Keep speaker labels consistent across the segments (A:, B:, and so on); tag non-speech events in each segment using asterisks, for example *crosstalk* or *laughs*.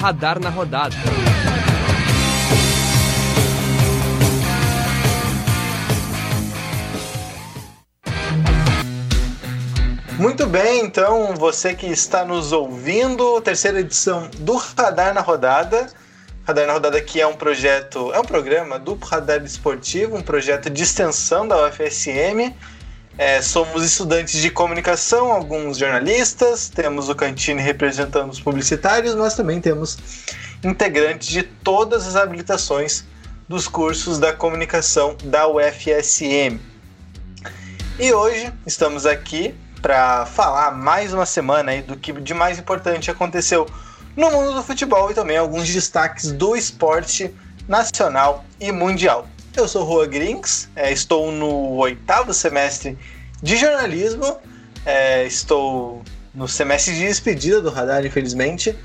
A: Radar na rodada.
B: Muito bem, então você que está nos ouvindo, terceira edição do Radar na Rodada. Radar na Rodada aqui é um projeto, é um programa do Radar Esportivo, um projeto de extensão da UFSM. É, somos estudantes de comunicação, alguns jornalistas, temos o Cantine representando os publicitários, mas também temos integrantes de todas as habilitações dos cursos da comunicação da UFSM. E hoje estamos aqui para falar mais uma semana aí do que de mais importante aconteceu no mundo do futebol e também alguns destaques do esporte nacional e mundial. Eu sou Rua Grinks, é, estou no oitavo semestre de jornalismo, é, estou no semestre de despedida do Radar, infelizmente,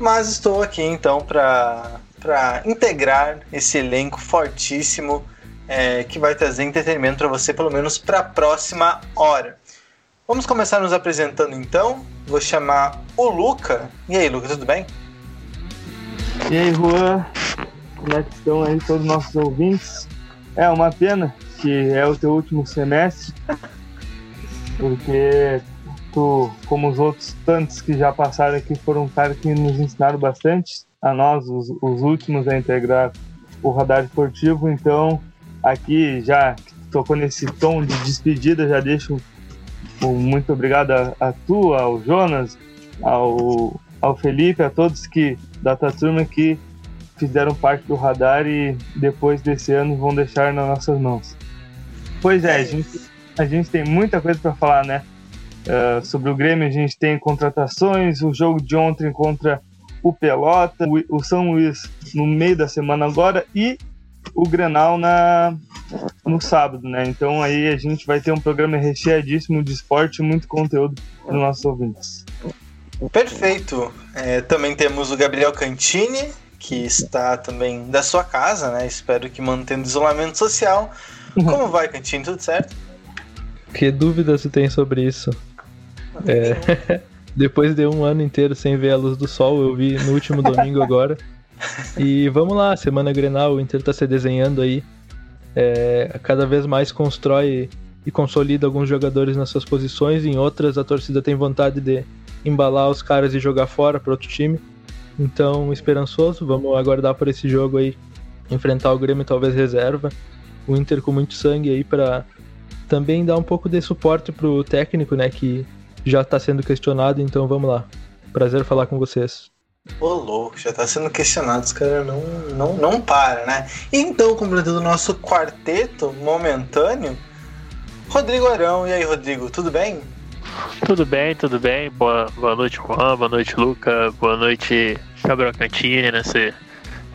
B: mas estou aqui então para integrar esse elenco fortíssimo é, que vai trazer entretenimento para você, pelo menos para a próxima hora. Vamos começar nos apresentando então. Vou chamar o Luca. E aí, Luca, tudo bem?
C: E aí, Juan? Como é que estão aí todos os nossos ouvintes? É uma pena que é o teu último semestre, porque tu, como os outros tantos que já passaram aqui, foram caras que nos ensinaram bastante, a nós, os, os últimos a integrar o radar esportivo. Então, aqui já tocou nesse tom de despedida, já deixo muito obrigado a, a tu, ao Jonas, ao, ao Felipe, a todos que da tua turma que fizeram parte do radar e depois desse ano vão deixar nas nossas mãos. Pois é, a gente, a gente tem muita coisa para falar, né? Uh, sobre o Grêmio, a gente tem contratações, o jogo de ontem contra o Pelota, o, o São Luís no meio da semana agora e o Grenal na, no sábado, né? Então aí a gente vai ter um programa recheadíssimo de esporte e muito conteúdo para os nossos ouvintes.
B: Perfeito. É, também temos o Gabriel Cantini, que está também da sua casa, né? Espero que mantendo isolamento social. Como vai, Cantini? Tudo certo?
D: Que dúvida você tem sobre isso? É, *laughs* depois de um ano inteiro sem ver a luz do sol, eu vi no último domingo agora. E vamos lá, semana Grenal, o Inter tá se desenhando aí. É, cada vez mais constrói e consolida alguns jogadores nas suas posições, em outras a torcida tem vontade de embalar os caras e jogar fora para outro time. Então, esperançoso, vamos aguardar por esse jogo aí, enfrentar o Grêmio talvez reserva. O Inter com muito sangue aí para também dar um pouco de suporte pro técnico, né, que já está sendo questionado, então vamos lá. Prazer falar com vocês.
B: Ô louco, já tá sendo questionado, os caras não, não, não para, né? Então, completando o nosso quarteto momentâneo, Rodrigo Arão. E aí, Rodrigo, tudo bem?
E: Tudo bem, tudo bem. Boa, boa noite, Juan. Boa noite, Luca. Boa noite, Gabriel Cantini, nesse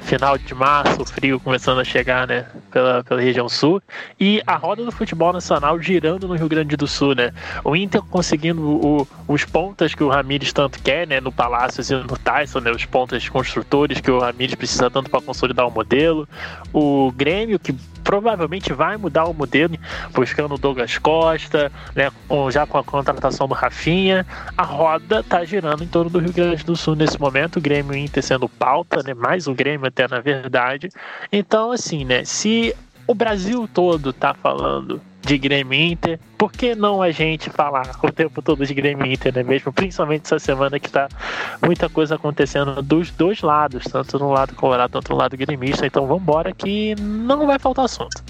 E: final de março, frio começando a chegar, né, pela, pela região sul, e a roda do futebol nacional girando no Rio Grande do Sul, né, o Inter conseguindo o, os pontas que o Ramires tanto quer, né, no Palácio e no Tyson, né, os pontas construtores que o Ramires precisa tanto para consolidar o modelo, o Grêmio que provavelmente vai mudar o modelo, buscando o Douglas Costa, né, com, já com a contratação do Rafinha. A roda tá girando em torno do Rio Grande do Sul nesse momento, o Grêmio Inter sendo pauta, né, mais o Grêmio até na verdade. Então, assim, né, se o Brasil todo tá falando de Grêmio Inter. Por que não a gente falar o tempo todo de Grêmio Inter, né mesmo? Principalmente essa semana que tá muita coisa acontecendo dos dois lados, tanto no lado colorado quanto no lado gremista. Então vamos embora que não vai faltar assunto.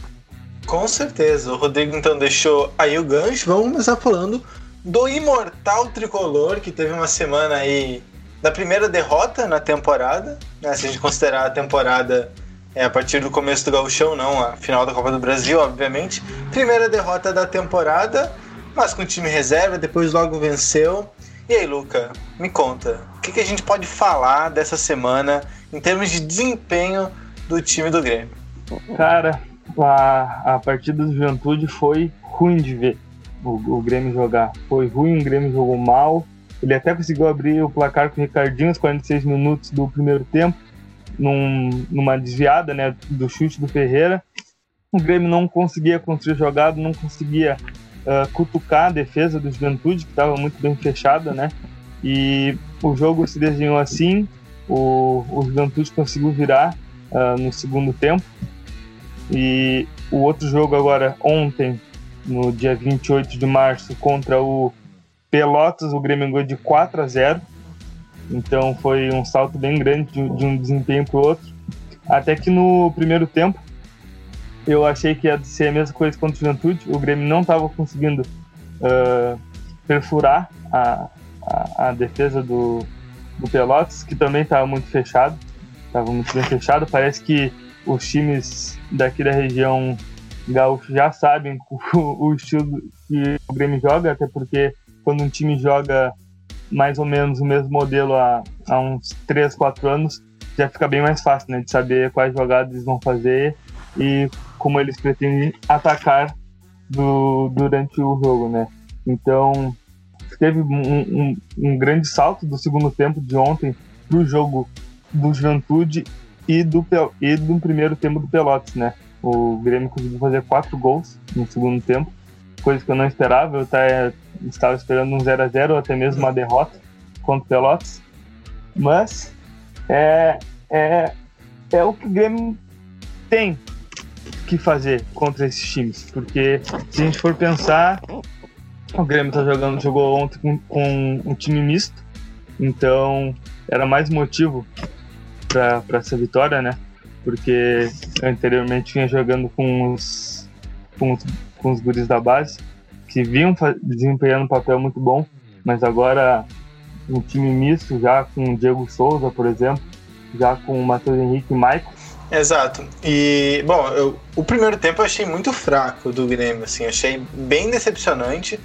B: Com certeza. O Rodrigo então deixou aí o gancho. Vamos começar falando do imortal tricolor que teve uma semana aí da primeira derrota na temporada, né? Se a gente considerar a temporada é, a partir do começo do gauchão, não a final da Copa do Brasil, obviamente. Primeira derrota da temporada, mas com time reserva, depois logo venceu. E aí, Luca, me conta, o que, que a gente pode falar dessa semana em termos de desempenho do time do Grêmio?
C: Cara, a, a partida do Juventude foi ruim de ver o, o Grêmio jogar. Foi ruim, o Grêmio jogou mal. Ele até conseguiu abrir o placar com o Ricardinho aos 46 minutos do primeiro tempo num, numa desviada né, do chute do Ferreira. O Grêmio não conseguia construir jogado, não conseguia uh, cutucar a defesa do Juventude, que estava muito bem fechada, né? E o jogo se desenhou assim, o, o Juventude conseguiu virar uh, no segundo tempo. E o outro jogo agora, ontem, no dia 28 de março, contra o Pelotas, o Grêmio ganhou de 4 a 0. Então foi um salto bem grande de, de um desempenho para o outro. Até que no primeiro tempo, eu achei que ia ser a mesma coisa contra o Juventude. O Grêmio não estava conseguindo uh, perfurar a, a, a, defesa do, do Pelotas, que também estava muito fechado. Estava muito bem fechado. Parece que os times daqui da região gaúcho já sabem *laughs* o, o estilo que o Grêmio joga, até porque quando um time joga mais ou menos o mesmo modelo há, há uns 3, 4 anos, já fica bem mais fácil, né? De saber quais jogadas eles vão fazer e como eles pretendem atacar do, durante o jogo, né? Então, teve um, um, um grande salto do segundo tempo de ontem pro jogo do Juventude e do, e do primeiro tempo do Pelotas, né? O Grêmio conseguiu fazer quatro gols no segundo tempo, coisa que eu não esperava. Eu estava esperando um 0 a 0 ou até mesmo uma derrota contra o Pelotas. Mas é, é, é o que o Grêmio tem que fazer contra esses times. Porque se a gente for pensar, o Grêmio tá jogando, jogou ontem com, com um time misto, então era mais motivo para essa vitória, né? Porque anteriormente vinha jogando com os, com os, com os guris da base, que vinham desempenhando um papel muito bom, mas agora um time misto, já com o Diego Souza, por exemplo, já com o Matheus Henrique e Maicon,
B: Exato. E, bom, eu, o primeiro tempo eu achei muito fraco do Grêmio, assim, achei bem decepcionante,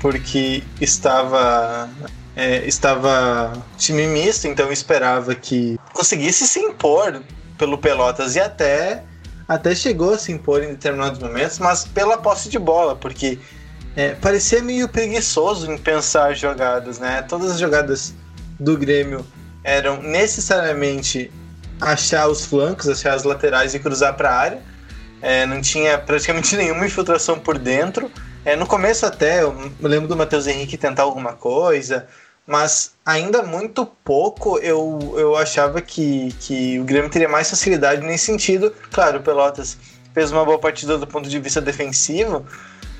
B: porque estava é, estava time misto, então eu esperava que conseguisse se impor pelo Pelotas e até até chegou a se impor em determinados momentos, mas pela posse de bola, porque é, parecia meio preguiçoso em pensar jogadas, né? Todas as jogadas do Grêmio eram necessariamente achar os flancos, achar as laterais e cruzar para a área. É, não tinha praticamente *laughs* nenhuma infiltração por dentro. É, no começo até, eu lembro do Matheus Henrique tentar alguma coisa, mas ainda muito pouco eu, eu achava que, que o Grêmio teria mais facilidade nesse sentido. Claro, o Pelotas fez uma boa partida do ponto de vista defensivo,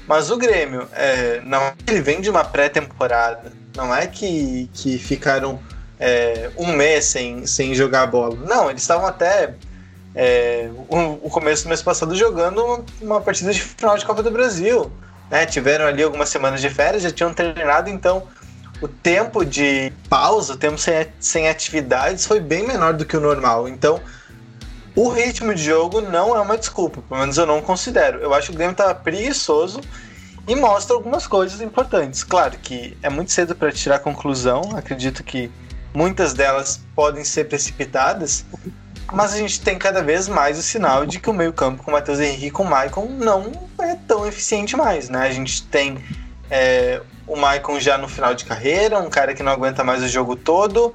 B: mas o Grêmio, é, não é que ele vem de uma pré-temporada, não é que, que ficaram é, um mês sem, sem jogar bola. Não, eles estavam até é, o, o, começo do mês passado jogando uma, uma, partida de final de Copa do Brasil. Né? Tiveram ali algumas semanas de férias, já tinham treinado, então o tempo de pausa, o tempo sem, sem atividades foi bem menor do que o normal. Então, o ritmo de jogo não é uma desculpa, pelo menos eu não considero. Eu acho que o Grêmio estava preguiçoso e mostra algumas coisas importantes. Claro que é muito cedo para tirar conclusão, acredito que muitas delas podem ser precipitadas, mas a gente tem cada vez mais o sinal de que o meio-campo com o Matheus Henrique e com o Maicon não é tão eficiente mais, né? A gente tem é, o Maicon já no final de carreira, um cara que não aguenta mais o jogo todo,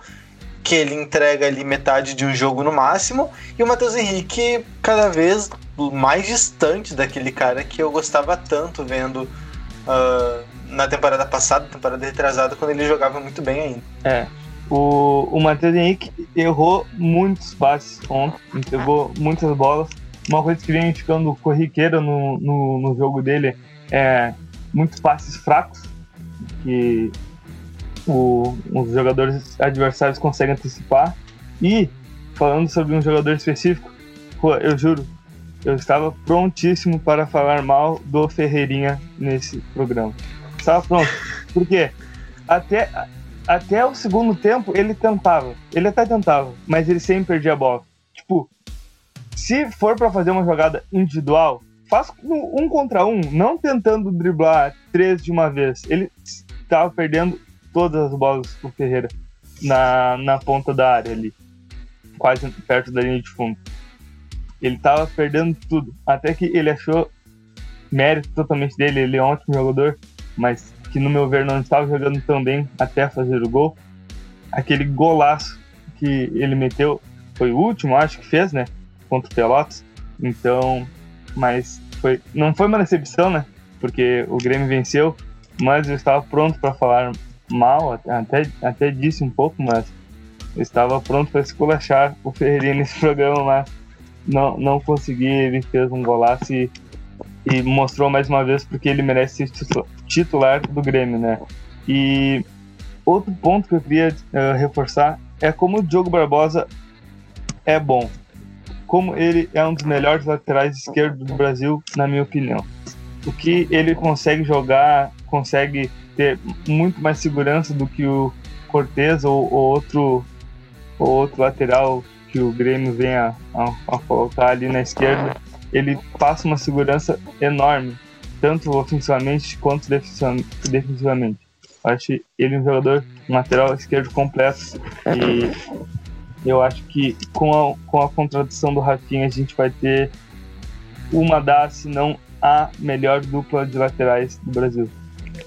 B: que ele entrega ali metade de um jogo no máximo, e o Matheus Henrique cada vez mais distante daquele cara que eu gostava tanto vendo uh, na temporada passada, temporada retrasada, quando ele jogava muito bem ainda.
C: É, o, o Matheus Henrique errou muitos passes ontem, entregou muitas bolas. Uma coisa que vem ficando corriqueira no, no, no jogo dele é muitos passes fracos, que o, os jogadores adversários conseguem antecipar. E, falando sobre um jogador específico, pô, eu juro, eu estava prontíssimo para falar mal do Ferreirinha nesse programa. Estava pronto. Por quê? Até, até o segundo tempo ele tentava. Ele até tentava, mas ele sempre perdia a bola. Tipo, se for para fazer uma jogada individual, faz um contra um, não tentando driblar três de uma vez. Ele estava perdendo todas as bolas pro Ferreira na, na ponta da área ali, quase perto da linha de fundo. Ele estava perdendo tudo, até que ele achou mérito totalmente dele. Ele é um ótimo jogador, mas que no meu ver não estava jogando tão bem até fazer o gol. Aquele golaço que ele meteu foi o último, acho que fez, né? Contra o Pelotas. Então, mas foi, não foi uma decepção, né? porque o Grêmio venceu, mas eu estava pronto para falar mal, até, até disse um pouco, mas estava pronto para esculachar o Ferreirinha nesse *laughs* programa, mas não, não consegui. Ele fez um golaço e, e mostrou mais uma vez porque ele merece ser titular do Grêmio, né? E outro ponto que eu queria uh, reforçar é como o Diogo Barbosa é bom. Como ele é um dos melhores laterais esquerdos do Brasil, na minha opinião. O que ele consegue jogar, consegue ter muito mais segurança do que o Cortez ou, ou outro, ou outro lateral que o Grêmio vem a, a, colocar ali na esquerda. Ele passa uma segurança enorme, tanto ofensivamente quanto defensivamente. Acho ele um jogador um lateral esquerdo completo e eu acho que com a, com a contratação do Rafinha a gente vai ter uma das, se não a melhor dupla de laterais do Brasil.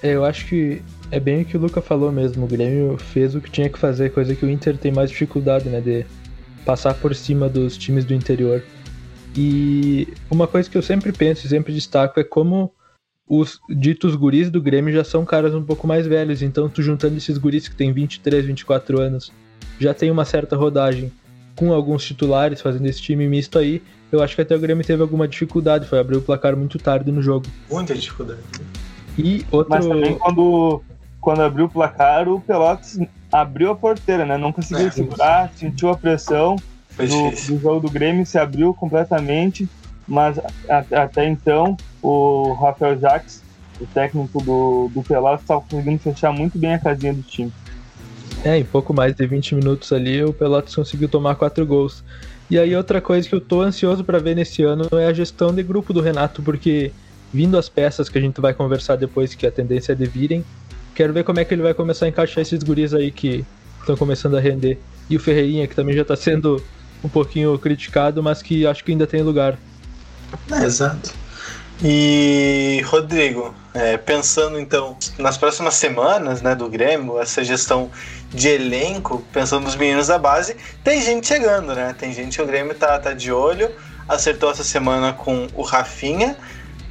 D: É, eu acho que é bem o que o Luca falou mesmo. O Grêmio fez o que tinha que fazer, coisa que o Inter tem mais dificuldade, né? De passar por cima dos times do interior. E uma coisa que eu sempre penso e sempre destaco é como os ditos guris do Grêmio já são caras um pouco mais velhos. Então, tu juntando esses guris que têm 23, 24 anos, já tem uma certa rodagem com alguns titulares fazendo esse time misto aí. Eu acho que até o Grêmio teve alguma dificuldade, foi abrir o placar muito tarde no jogo.
B: Muita dificuldade.
C: E outro... Mas também quando, quando abriu o placar, o Pelotas abriu a porteira, né? Não conseguiu é, segurar, sentiu a pressão do, do, jogo do Grêmio, se abriu completamente, mas a, até então o Rafael Jacques, o técnico do, do Pelotas, estava conseguindo fechar muito bem a casinha do time.
D: É, em pouco mais de 20 minutos ali, o Pelotas conseguiu tomar quatro gols. E aí outra coisa que eu tô ansioso para ver nesse ano é a gestão de grupo do Renato, porque vindo as peças que a gente vai conversar depois, que a tendência é de virem, quero ver como é que ele vai começar a encaixar esses guris aí que estão começando a render. E o Ferreirinha, que também já está sendo um pouquinho criticado, mas que acho que ainda tem lugar.
B: É, exato. E Rodrigo, é, pensando então nas próximas semanas né, do Grêmio, essa gestão de elenco, pensando nos meninos da base, tem gente chegando, né? Tem gente que o Grêmio tá, tá de olho, acertou essa semana com o Rafinha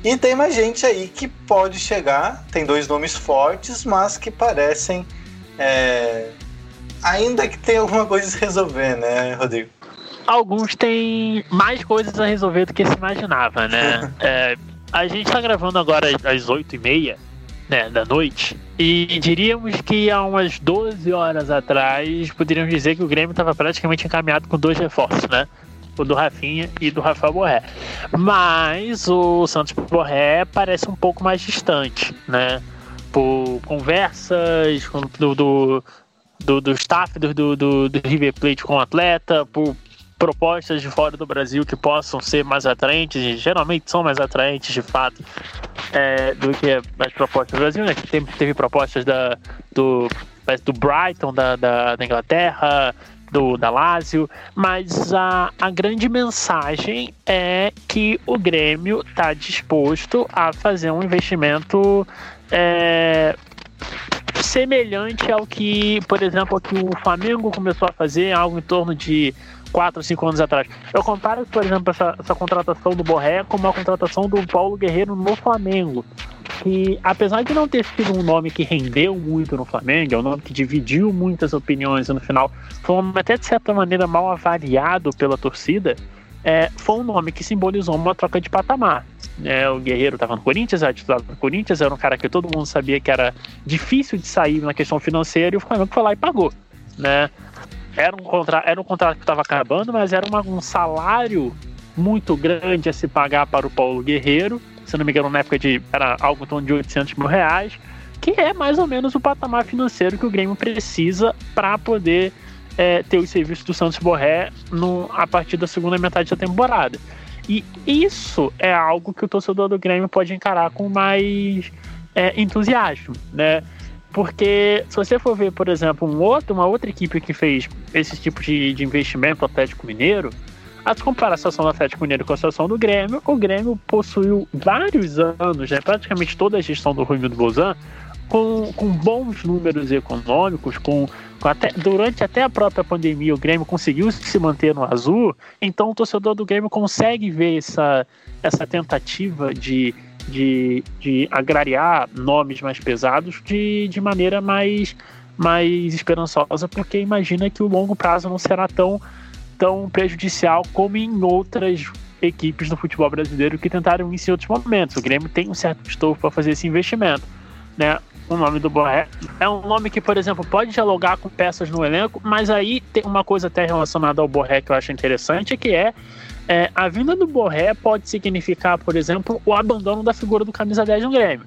B: e tem mais gente aí que pode chegar. Tem dois nomes fortes, mas que parecem. É, ainda que tem alguma coisa a resolver, né, Rodrigo?
E: Alguns têm mais coisas a resolver do que se imaginava, né? *laughs* é, a gente está gravando agora às 8h30 né, da noite. E diríamos que há umas 12 horas atrás poderíamos dizer que o Grêmio estava praticamente encaminhado com dois reforços, né? O do Rafinha e do Rafael Borré. Mas o Santos Borré parece um pouco mais distante, né? Por conversas do, do, do, do staff do, do, do, River Plate com o atleta, por propostas de fora do Brasil que possam ser mais atraentes, geralmente são mais atraentes de fato é, do que as propostas do Brasil, né? Teve, teve propostas da, do, do Brighton da, da, da Inglaterra, do da Lazio, mas a, a grande mensagem é que o Grêmio está disposto a fazer um investimento é, semelhante ao que, por exemplo, que o Flamengo começou a fazer, algo em torno de 4 ou 5 anos atrás. Eu comparo, por exemplo, essa, essa contratação do Borré com a contratação do Paulo Guerreiro no Flamengo que, apesar de não ter sido um nome que rendeu muito no Flamengo, é um nome que dividiu muitas opiniões e no final foi um nome até de certa maneira mal avaliado pela torcida, é, foi um nome que simbolizou uma troca de patamar. É, o Guerreiro estava no Corinthians, era titular do Corinthians, era um cara que todo mundo sabia que era difícil de sair na questão financeira e o Flamengo foi lá e pagou. Né? Era, um contra, era um contrato que estava acabando, mas era uma, um salário muito grande a se pagar para o Paulo Guerreiro se não me engano, na época de era algo em torno de 800 mil reais, que é mais ou menos o patamar financeiro que o Grêmio precisa para poder é, ter os serviços do Santos Borré no, a partir da segunda metade da temporada. E isso é algo que o torcedor do Grêmio pode encarar com mais é, entusiasmo, né? Porque se você for ver, por exemplo, um outro, uma outra equipe que fez esse tipo de, de investimento, o Atlético Mineiro, a comparar a situação do Atlético Mineiro com a situação do Grêmio, o Grêmio possuiu vários anos, né, praticamente toda a gestão do Rui do Bozan, com, com bons números econômicos, com, com até, durante até a própria pandemia o Grêmio conseguiu se manter no azul, então o torcedor do Grêmio consegue ver essa, essa tentativa de, de, de agrariar nomes mais pesados de, de maneira mais, mais esperançosa, porque imagina que o longo prazo não será tão, tão prejudicial como em outras equipes do futebol brasileiro que tentaram isso em outros momentos. O Grêmio tem um certo estofo para fazer esse investimento. Né? O nome do Borré é um nome que, por exemplo, pode dialogar com peças no elenco, mas aí tem uma coisa até relacionada ao Borré que eu acho interessante, que é é, a vinda do Borré pode significar, por exemplo, o abandono da figura do camisa 10 no Grêmio.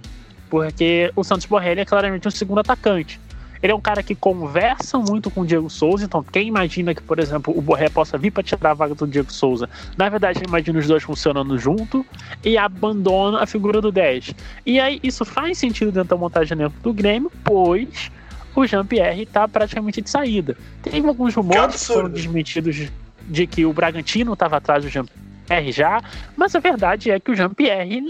E: Porque o Santos Borré é claramente um segundo atacante. Ele é um cara que conversa muito com o Diego Souza, então quem imagina que, por exemplo, o Borré possa vir para tirar a vaga do Diego Souza, na verdade imagina os dois funcionando junto e abandona a figura do 10. E aí isso faz sentido dentro da montagem dentro do Grêmio, pois o Jean-Pierre está praticamente de saída. Teve alguns rumores que foram desmentidos de que o Bragantino estava atrás do Jean-Pierre já, mas a verdade é que o Jean-Pierre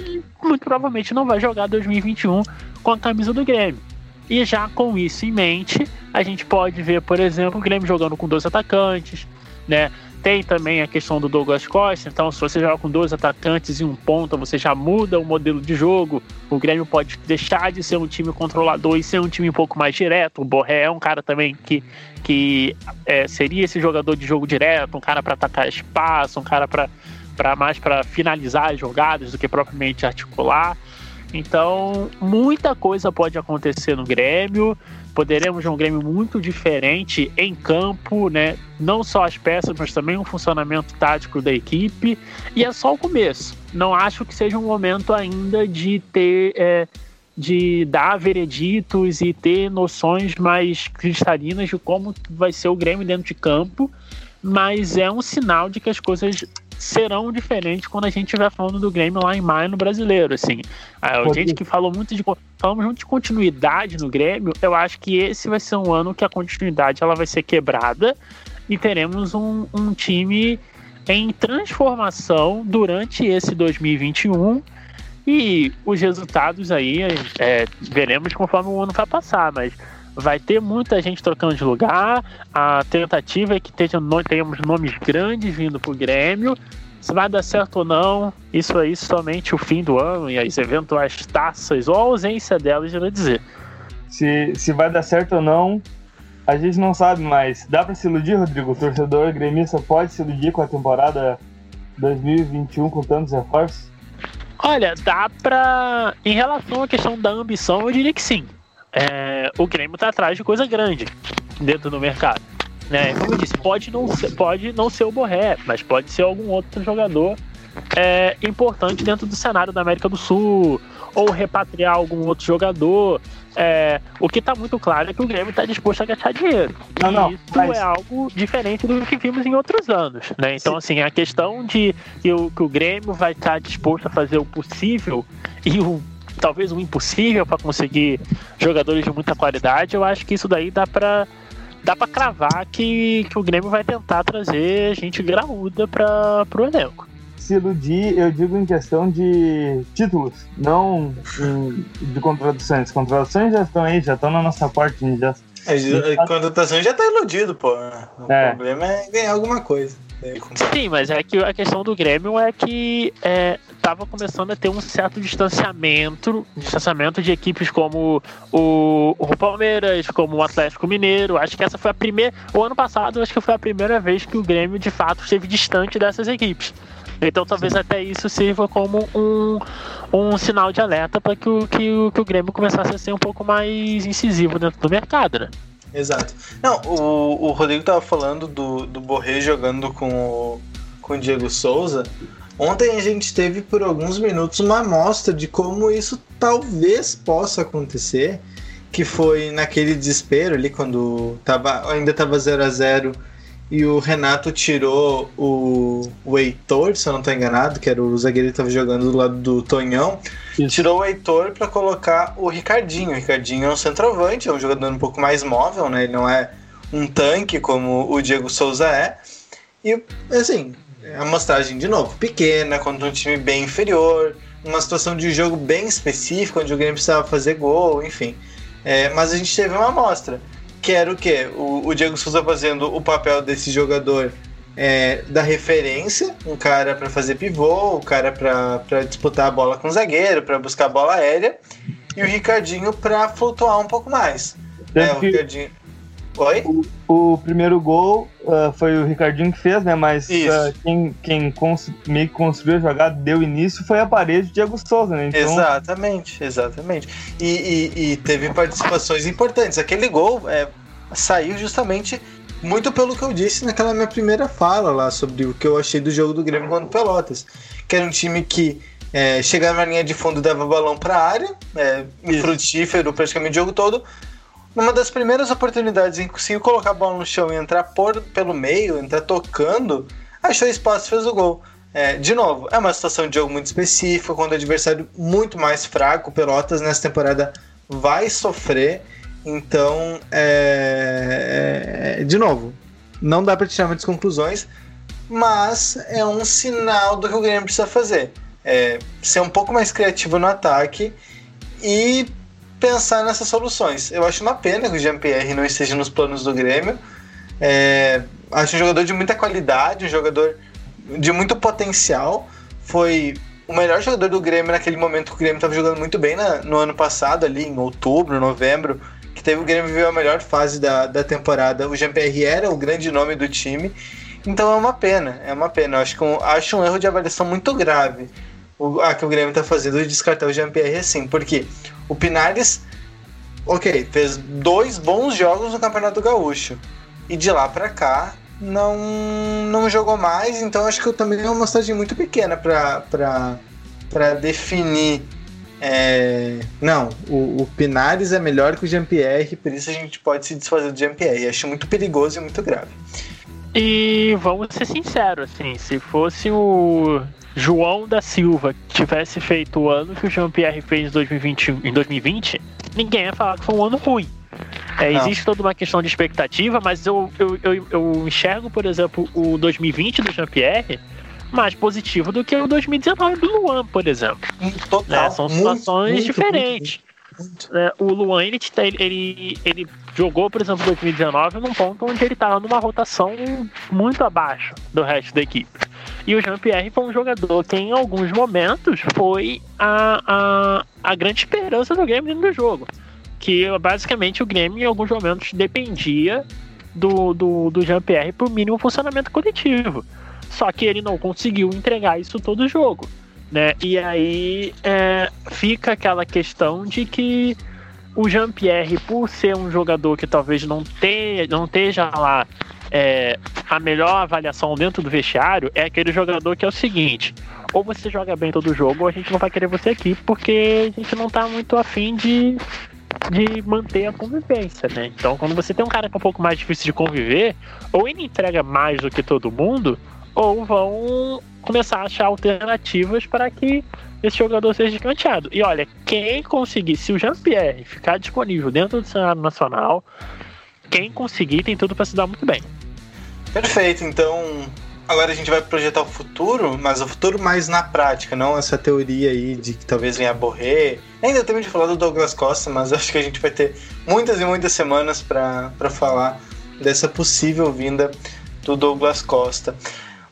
E: muito provavelmente não vai jogar 2021 com a camisa do Grêmio. E já com isso em mente, a gente pode ver, por exemplo, o Grêmio jogando com dois atacantes, né? Tem também a questão do Douglas Costa, então se você joga com dois atacantes e um ponta, você já muda o modelo de jogo. O Grêmio pode deixar de ser um time controlador e ser um time um pouco mais direto. O Borré é um cara também que, que é, seria esse jogador de jogo direto, um cara para atacar espaço, um cara para mais para finalizar as jogadas do que propriamente articular. Então, muita coisa pode acontecer no Grêmio. Poderemos ver um Grêmio muito diferente em campo, né? Não só as peças, mas também o funcionamento tático da equipe. E é só o começo. Não acho que seja um momento ainda de ter. É, de dar vereditos e ter noções mais cristalinas de como vai ser o Grêmio dentro de campo, mas é um sinal de que as coisas serão diferentes quando a gente estiver falando do Grêmio lá em maio no brasileiro. Assim, a gente que falou muito de falamos muito de continuidade no Grêmio, eu acho que esse vai ser um ano que a continuidade ela vai ser quebrada e teremos um, um time em transformação durante esse 2021 e os resultados aí é, veremos conforme o ano vai passar, mas vai ter muita gente trocando de lugar. A tentativa é que tenhamos nomes grandes vindo para o Grêmio. Se vai dar certo ou não, isso aí somente o fim do ano e as eventuais taças ou a ausência delas irá dizer.
C: Se, se vai dar certo ou não, a gente não sabe, mas dá para se iludir, Rodrigo? O torcedor gremista pode se iludir com a temporada 2021 com tantos reforços?
E: Olha, dá pra. Em relação à questão da ambição, eu diria que sim é, o Grêmio tá atrás de coisa grande dentro do mercado. Né? Como eu disse, pode não ser, pode não ser o Borré, mas pode ser algum outro jogador é, importante dentro do cenário da América do Sul, ou repatriar algum outro jogador. É, o que está muito claro é que o Grêmio está disposto a gastar dinheiro. Não, não, isso mas... é algo diferente do que vimos em outros anos. Né? Então, Sim. assim, a questão de que o, que o Grêmio vai estar tá disposto a fazer o possível e o talvez o impossível para conseguir jogadores de muita qualidade, eu acho que isso daí dá para dá para cravar que, que o Grêmio vai tentar trazer gente graúda para o elenco.
C: Se iludir, eu digo em questão de títulos, não em, de contratações. Contratações já estão aí, já estão na nossa parte. Já,
B: é, a contratação já está iludido, pô. O é. problema é ganhar alguma coisa.
E: Sim, mas é que a questão do Grêmio é que é, tava começando a ter um certo distanciamento, distanciamento de equipes como o, o Palmeiras, como o Atlético Mineiro. Acho que essa foi a primeira. O ano passado, acho que foi a primeira vez que o Grêmio de fato esteve distante dessas equipes. Então talvez até isso sirva como um, um sinal de alerta para que o, que, o, que o Grêmio começasse a ser um pouco mais incisivo dentro do mercado, né?
B: Exato. Não, o, o Rodrigo tava falando do, do Borré jogando com o, com o Diego Souza. Ontem a gente teve por alguns minutos uma amostra de como isso talvez possa acontecer, que foi naquele desespero ali quando tava, ainda estava 0 a 0 e o Renato tirou o, o Heitor, se eu não estou enganado, que era o zagueiro que estava jogando do lado do Tonhão. Isso. Tirou o Heitor para colocar o Ricardinho. O Ricardinho é um centroavante, é um jogador um pouco mais móvel, né? Ele não é um tanque como o Diego Souza é. E, assim, a amostragem, de novo, pequena, contra um time bem inferior, uma situação de jogo bem específica, onde o Grêmio precisava fazer gol, enfim. É, mas a gente teve uma amostra que era o quê? O, o Diego Souza fazendo o papel desse jogador é, da referência, um cara para fazer pivô, um cara para disputar a bola com o zagueiro, para buscar a bola aérea, e o Ricardinho para flutuar um pouco mais. É, o Ricardinho. Oi?
C: O, o primeiro gol uh, foi o Ricardinho que fez, né? Mas uh, quem, quem cons meio que construiu a jogada, deu início, foi a parede de Diego Souza, né?
B: Então... Exatamente, exatamente. E, e, e, teve participações importantes. Aquele gol é, saiu justamente muito pelo que eu disse naquela minha primeira fala lá sobre o que eu achei do jogo do Grêmio contra o Pelotas. Que era um time que é, chegava na linha de fundo, dava balão para a área, é, infrutífero praticamente o jogo todo, numa das primeiras oportunidades em que conseguiu colocar a bola no chão e entrar por, pelo meio, entrar tocando, achou espaço e fez o gol. É, de novo, é uma situação de jogo muito específica, quando o adversário muito mais fraco, o Pelotas nessa temporada vai sofrer. Então, é, é, de novo, não dá para tirar muitas conclusões, mas é um sinal do que o Grêmio precisa fazer. É, ser um pouco mais criativo no ataque e pensar nessas soluções. Eu acho uma pena que o Jean-Pierre não esteja nos planos do Grêmio. É, acho um jogador de muita qualidade, um jogador de muito potencial. Foi o melhor jogador do Grêmio naquele momento que o Grêmio estava jogando muito bem na, no ano passado, ali em outubro, novembro, que teve o Grêmio viveu a melhor fase da, da temporada. O Jean-Pierre era o grande nome do time. Então é uma pena, é uma pena. Eu acho, que um, acho um erro de avaliação muito grave o, a que o Grêmio está fazendo de descartar o Jean-Pierre assim, porque o Pinares, ok, fez dois bons jogos no Campeonato Gaúcho. E de lá para cá não, não jogou mais, então acho que eu também é uma amostragem muito pequena para definir. É, não, o, o, Pinares é melhor que o Jean-Pierre, por isso a gente pode se desfazer do Jean-Pierre. Acho muito perigoso e muito grave.
E: E vamos ser sinceros, assim, se fosse o João da Silva tivesse feito o ano que o Jean-Pierre fez em 2020, em 2020, ninguém ia falar que foi um ano ruim. É, existe toda uma questão de expectativa, mas eu, eu, eu, eu enxergo, por exemplo, o 2020 do Jean-Pierre mais positivo do que o 2019 do Luan, por exemplo.
B: Total.
E: É, são situações muito, diferentes. Muito, muito, é, o Luan, ele, ele, ele jogou, por exemplo, 2019 num ponto onde ele estava numa rotação muito abaixo do resto da equipe. E o Jean-Pierre foi um jogador que, em alguns momentos, foi a, a, a grande esperança do Grêmio dentro do jogo. Que basicamente o Grêmio, em alguns momentos, dependia do, do, do Jean-Pierre para o mínimo funcionamento coletivo. Só que ele não conseguiu entregar isso todo o jogo. Né? E aí é, fica aquela questão de que o Jean-Pierre, por ser um jogador que talvez não, tenha, não esteja lá é, a melhor avaliação dentro do vestiário, é aquele jogador que é o seguinte: ou você joga bem todo jogo, ou a gente não vai querer você aqui, porque a gente não tá muito afim de, de manter a convivência, né? Então, quando você tem um cara que é um pouco mais difícil de conviver, ou ele entrega mais do que todo mundo, ou vão começar a achar alternativas para que esse jogador seja escanteado. E olha, quem conseguir, se o Jean-Pierre ficar disponível dentro do cenário nacional, quem conseguir tem tudo para se dar muito bem.
B: Perfeito, então agora a gente vai projetar o futuro, mas o futuro mais na prática, não essa teoria aí de que talvez venha a morrer. Ainda temos de falar do Douglas Costa, mas *laughs* acho que a gente vai ter muitas e muitas semanas para falar dessa possível vinda do Douglas Costa.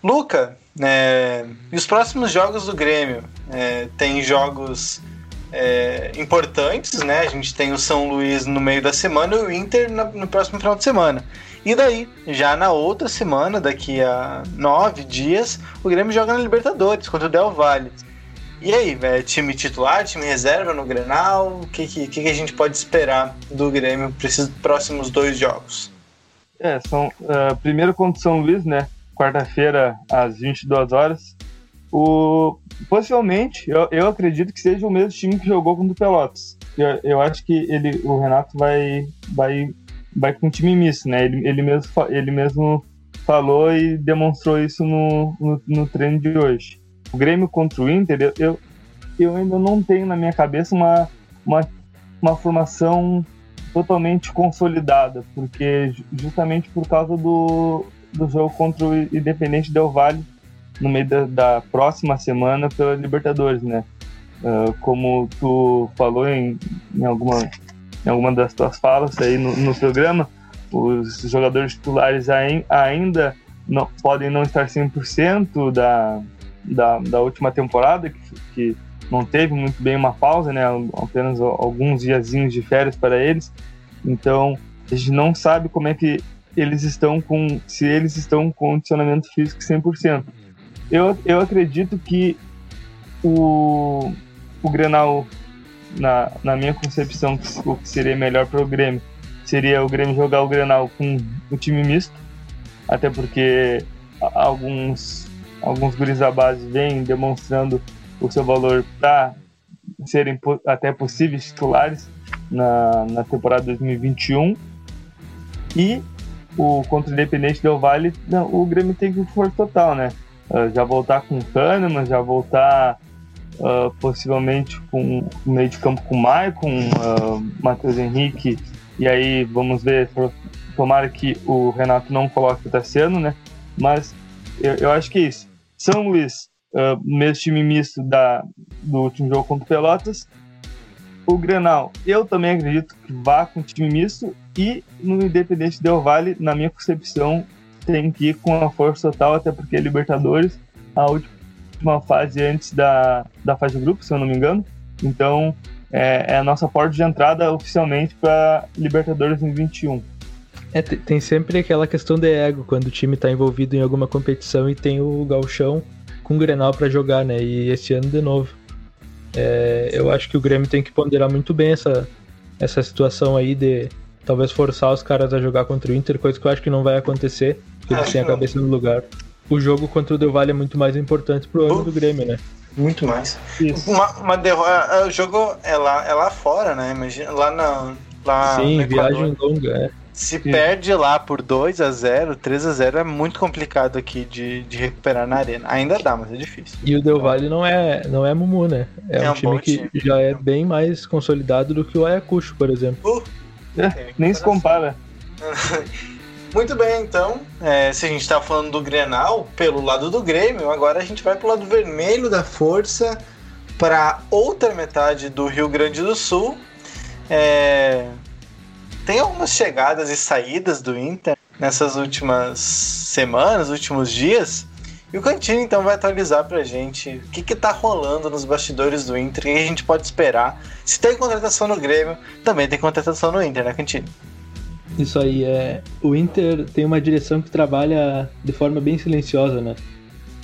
B: Luca, é, e os próximos jogos do Grêmio? É, tem jogos é, importantes, né? A gente tem o São Luís no meio da semana e o Inter no, no próximo final de semana. E daí, já na outra semana, daqui a nove dias, o Grêmio joga na Libertadores contra o Del Valle. E aí, velho, time titular, time reserva no Grenal? O que, que, que a gente pode esperar do Grêmio para esses próximos dois jogos?
C: É, são uh, primeiro contra o São Luís, né? Quarta-feira, às 22 horas. O, possivelmente, eu, eu acredito que seja o mesmo time que jogou contra o Pelotas. Eu, eu acho que ele, o Renato vai, vai, vai com um time misto, né? Ele, ele, mesmo, ele mesmo falou e demonstrou isso no, no, no treino de hoje. O Grêmio contra o Inter, eu, eu ainda não tenho na minha cabeça uma, uma, uma formação totalmente consolidada, porque justamente por causa do, do jogo contra o Independente Del Valle no meio da, da próxima semana pela Libertadores, né? Uh, como tu falou em, em, alguma, em alguma das tuas falas aí no, no programa, os jogadores titulares ainda não, podem não estar 100% da, da, da última temporada, que, que não teve muito bem uma pausa, né? Apenas alguns diazinhos de férias para eles. Então, a gente não sabe como é que eles estão com, se eles estão com condicionamento físico 100%. Eu, eu acredito que o, o Grenal, na, na minha concepção, o que seria melhor para o Grêmio, seria o Grêmio jogar o Grenal com o time misto, até porque alguns, alguns guris da base vêm demonstrando o seu valor para serem até possíveis titulares na, na temporada 2021. E o contra o Independente Del Vale, não, o Grêmio tem que for total, né? Uh, já voltar com o Kahneman, já voltar uh, possivelmente com o meio de campo com o Maicon, uh, Matheus Henrique, e aí vamos ver, tomara que o Renato não coloque o Tassiano, né? Mas eu, eu acho que é isso. São Luís, uh, mesmo time misto da, do último jogo contra o Pelotas. O Grenal, eu também acredito que vá com time misto. E no Independente Del Vale, na minha concepção, tem que ir com a força total, até porque é Libertadores, a última fase antes da, da fase de grupo, se eu não me engano. Então, é, é a nossa porta de entrada oficialmente para Libertadores 2021.
D: É, tem sempre aquela questão de ego quando o time está envolvido em alguma competição e tem o galchão com o Grenal para jogar, né? E esse ano de novo. É, eu acho que o Grêmio tem que ponderar muito bem essa, essa situação aí de talvez forçar os caras a jogar contra o Inter, coisa que eu acho que não vai acontecer, porque eles têm a cabeça no lugar. O jogo contra o Del Valle é muito mais importante pro ano do Grêmio, né?
B: Muito mais. Uma, uma derrota. O jogo é lá, é lá fora, né? Imagina, lá na. Lá
D: Sim, viagem longa, é.
B: Se Sim. perde lá por 2 a 0 3 a 0 é muito complicado aqui de, de recuperar na arena. Ainda dá, mas é difícil.
D: E o Del Valle não é, não é Mumu, né? É, é um, um, time que time. já é bem mais consolidado do que o Ayacucho, por exemplo. Uh,
C: é, nem se compara. *laughs*
B: Muito bem, então, é, se a gente está falando do Grenal pelo lado do Grêmio, agora a gente vai para o lado vermelho da força para outra metade do Rio Grande do Sul. É, tem algumas chegadas e saídas do Inter nessas últimas semanas, últimos dias. E o Cantini então vai atualizar pra gente o que, que tá rolando nos bastidores do Inter, o que a gente pode esperar. Se tem contratação no Grêmio, também tem contratação no Inter, né, Cantini?
D: Isso aí, é. O Inter tem uma direção que trabalha de forma bem silenciosa, né?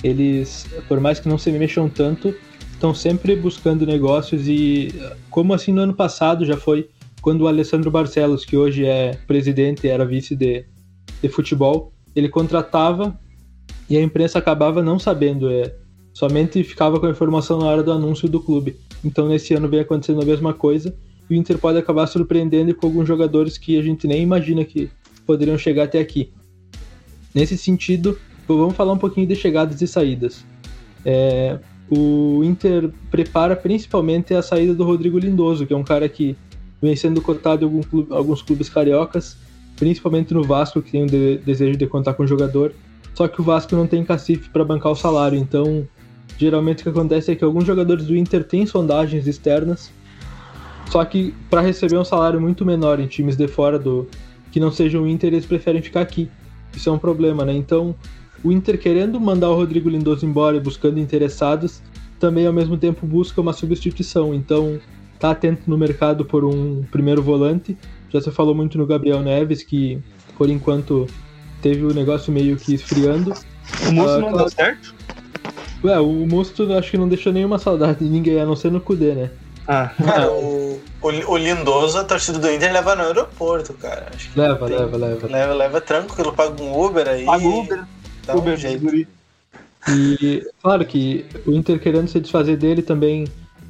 D: Eles, por mais que não se mexam tanto, estão sempre buscando negócios e, como assim no ano passado já foi, quando o Alessandro Barcelos, que hoje é presidente era vice de, de futebol, ele contratava e a imprensa acabava não sabendo, é, somente ficava com a informação na hora do anúncio do clube. Então nesse ano vem acontecendo a mesma coisa o Inter pode acabar surpreendendo com alguns jogadores que a gente nem imagina que poderiam chegar até aqui. Nesse sentido, vamos falar um pouquinho de chegadas e saídas. É, o Inter prepara principalmente a saída do Rodrigo Lindoso, que é um cara que vem sendo cotado em algum clube, alguns clubes cariocas, principalmente no Vasco, que tem o de, desejo de contar com o jogador. Só que o Vasco não tem cacife para bancar o salário, então geralmente o que acontece é que alguns jogadores do Inter têm sondagens externas só que para receber um salário muito menor em times de fora do que não sejam o Inter, eles preferem ficar aqui. Isso é um problema, né? Então, o Inter querendo mandar o Rodrigo Lindoso embora e buscando interessados, também ao mesmo tempo busca uma substituição. Então, tá atento no mercado por um primeiro volante. Já se falou muito no Gabriel Neves, que por enquanto teve o negócio meio que esfriando.
C: O Musto uh, não claro... deu certo?
D: Ué, o Musto acho que não deixou nenhuma saudade de ninguém, a não ser no Cudê, né?
B: Ah. Cara, o, o, o, Lindoso, a torcida do Inter leva no aeroporto, cara.
D: leva, tem, leva, leva.
B: Leva, leva tranquilo, paga um Uber aí.
C: Paga Uber. Dá Uber, um jeito.
D: E claro que o Inter querendo se desfazer dele também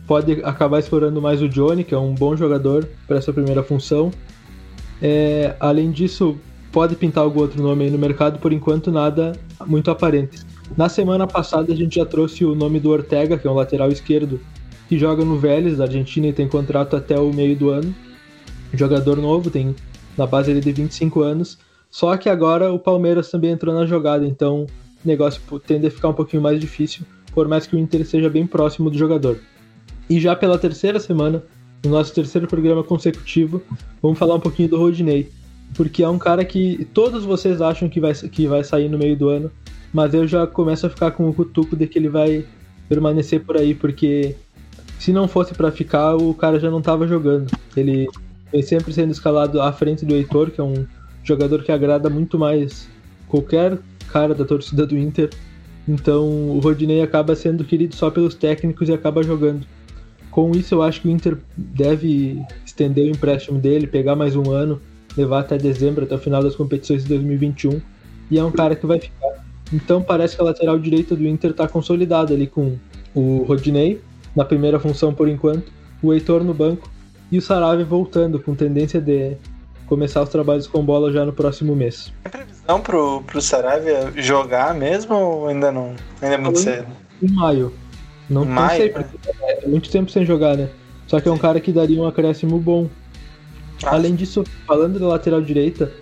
D: pode acabar explorando mais o Johnny, que é um bom jogador para essa primeira função. É, além disso, pode pintar algum outro nome aí no mercado, por enquanto nada muito aparente. Na semana passada a gente já trouxe o nome do Ortega, que é um lateral esquerdo que joga no Vélez da Argentina e tem contrato até o meio do ano. Jogador novo, tem na base ele de 25 anos. Só que agora o Palmeiras também entrou na jogada, então o negócio tende a ficar um pouquinho mais difícil, por mais que o Inter seja bem próximo do jogador. E já pela terceira semana, no nosso terceiro programa consecutivo, vamos falar um pouquinho do Rodinei. Porque é um cara que todos vocês acham que vai, que vai sair no meio do ano, mas eu já começo a ficar com o cutuco de que ele vai permanecer por aí, porque se não fosse para ficar, o cara já não tava jogando. Ele vem sempre sendo escalado à frente do Heitor, que é um jogador que agrada muito mais qualquer cara da torcida do Inter. Então o Rodinei acaba sendo querido só pelos técnicos e acaba jogando. Com isso, eu acho que o Inter deve estender o empréstimo dele, pegar mais um ano, levar até dezembro, até o final das competições de 2021. E é um cara que vai ficar. Então parece que a lateral direita do Inter está consolidada ali com o Rodinei na primeira função por enquanto, o Heitor no banco e o Sarave voltando com tendência de começar os trabalhos com bola já no próximo mês.
B: Tem previsão pro, pro Saravia jogar mesmo ou ainda não? Ainda é muito cedo?
D: Em maio. Não, não
B: Maio,
D: sei,
B: né?
D: porque é muito tempo sem jogar, né? Só que é um cara que daria um acréscimo bom.
B: Ah,
D: Além disso, falando da lateral direita,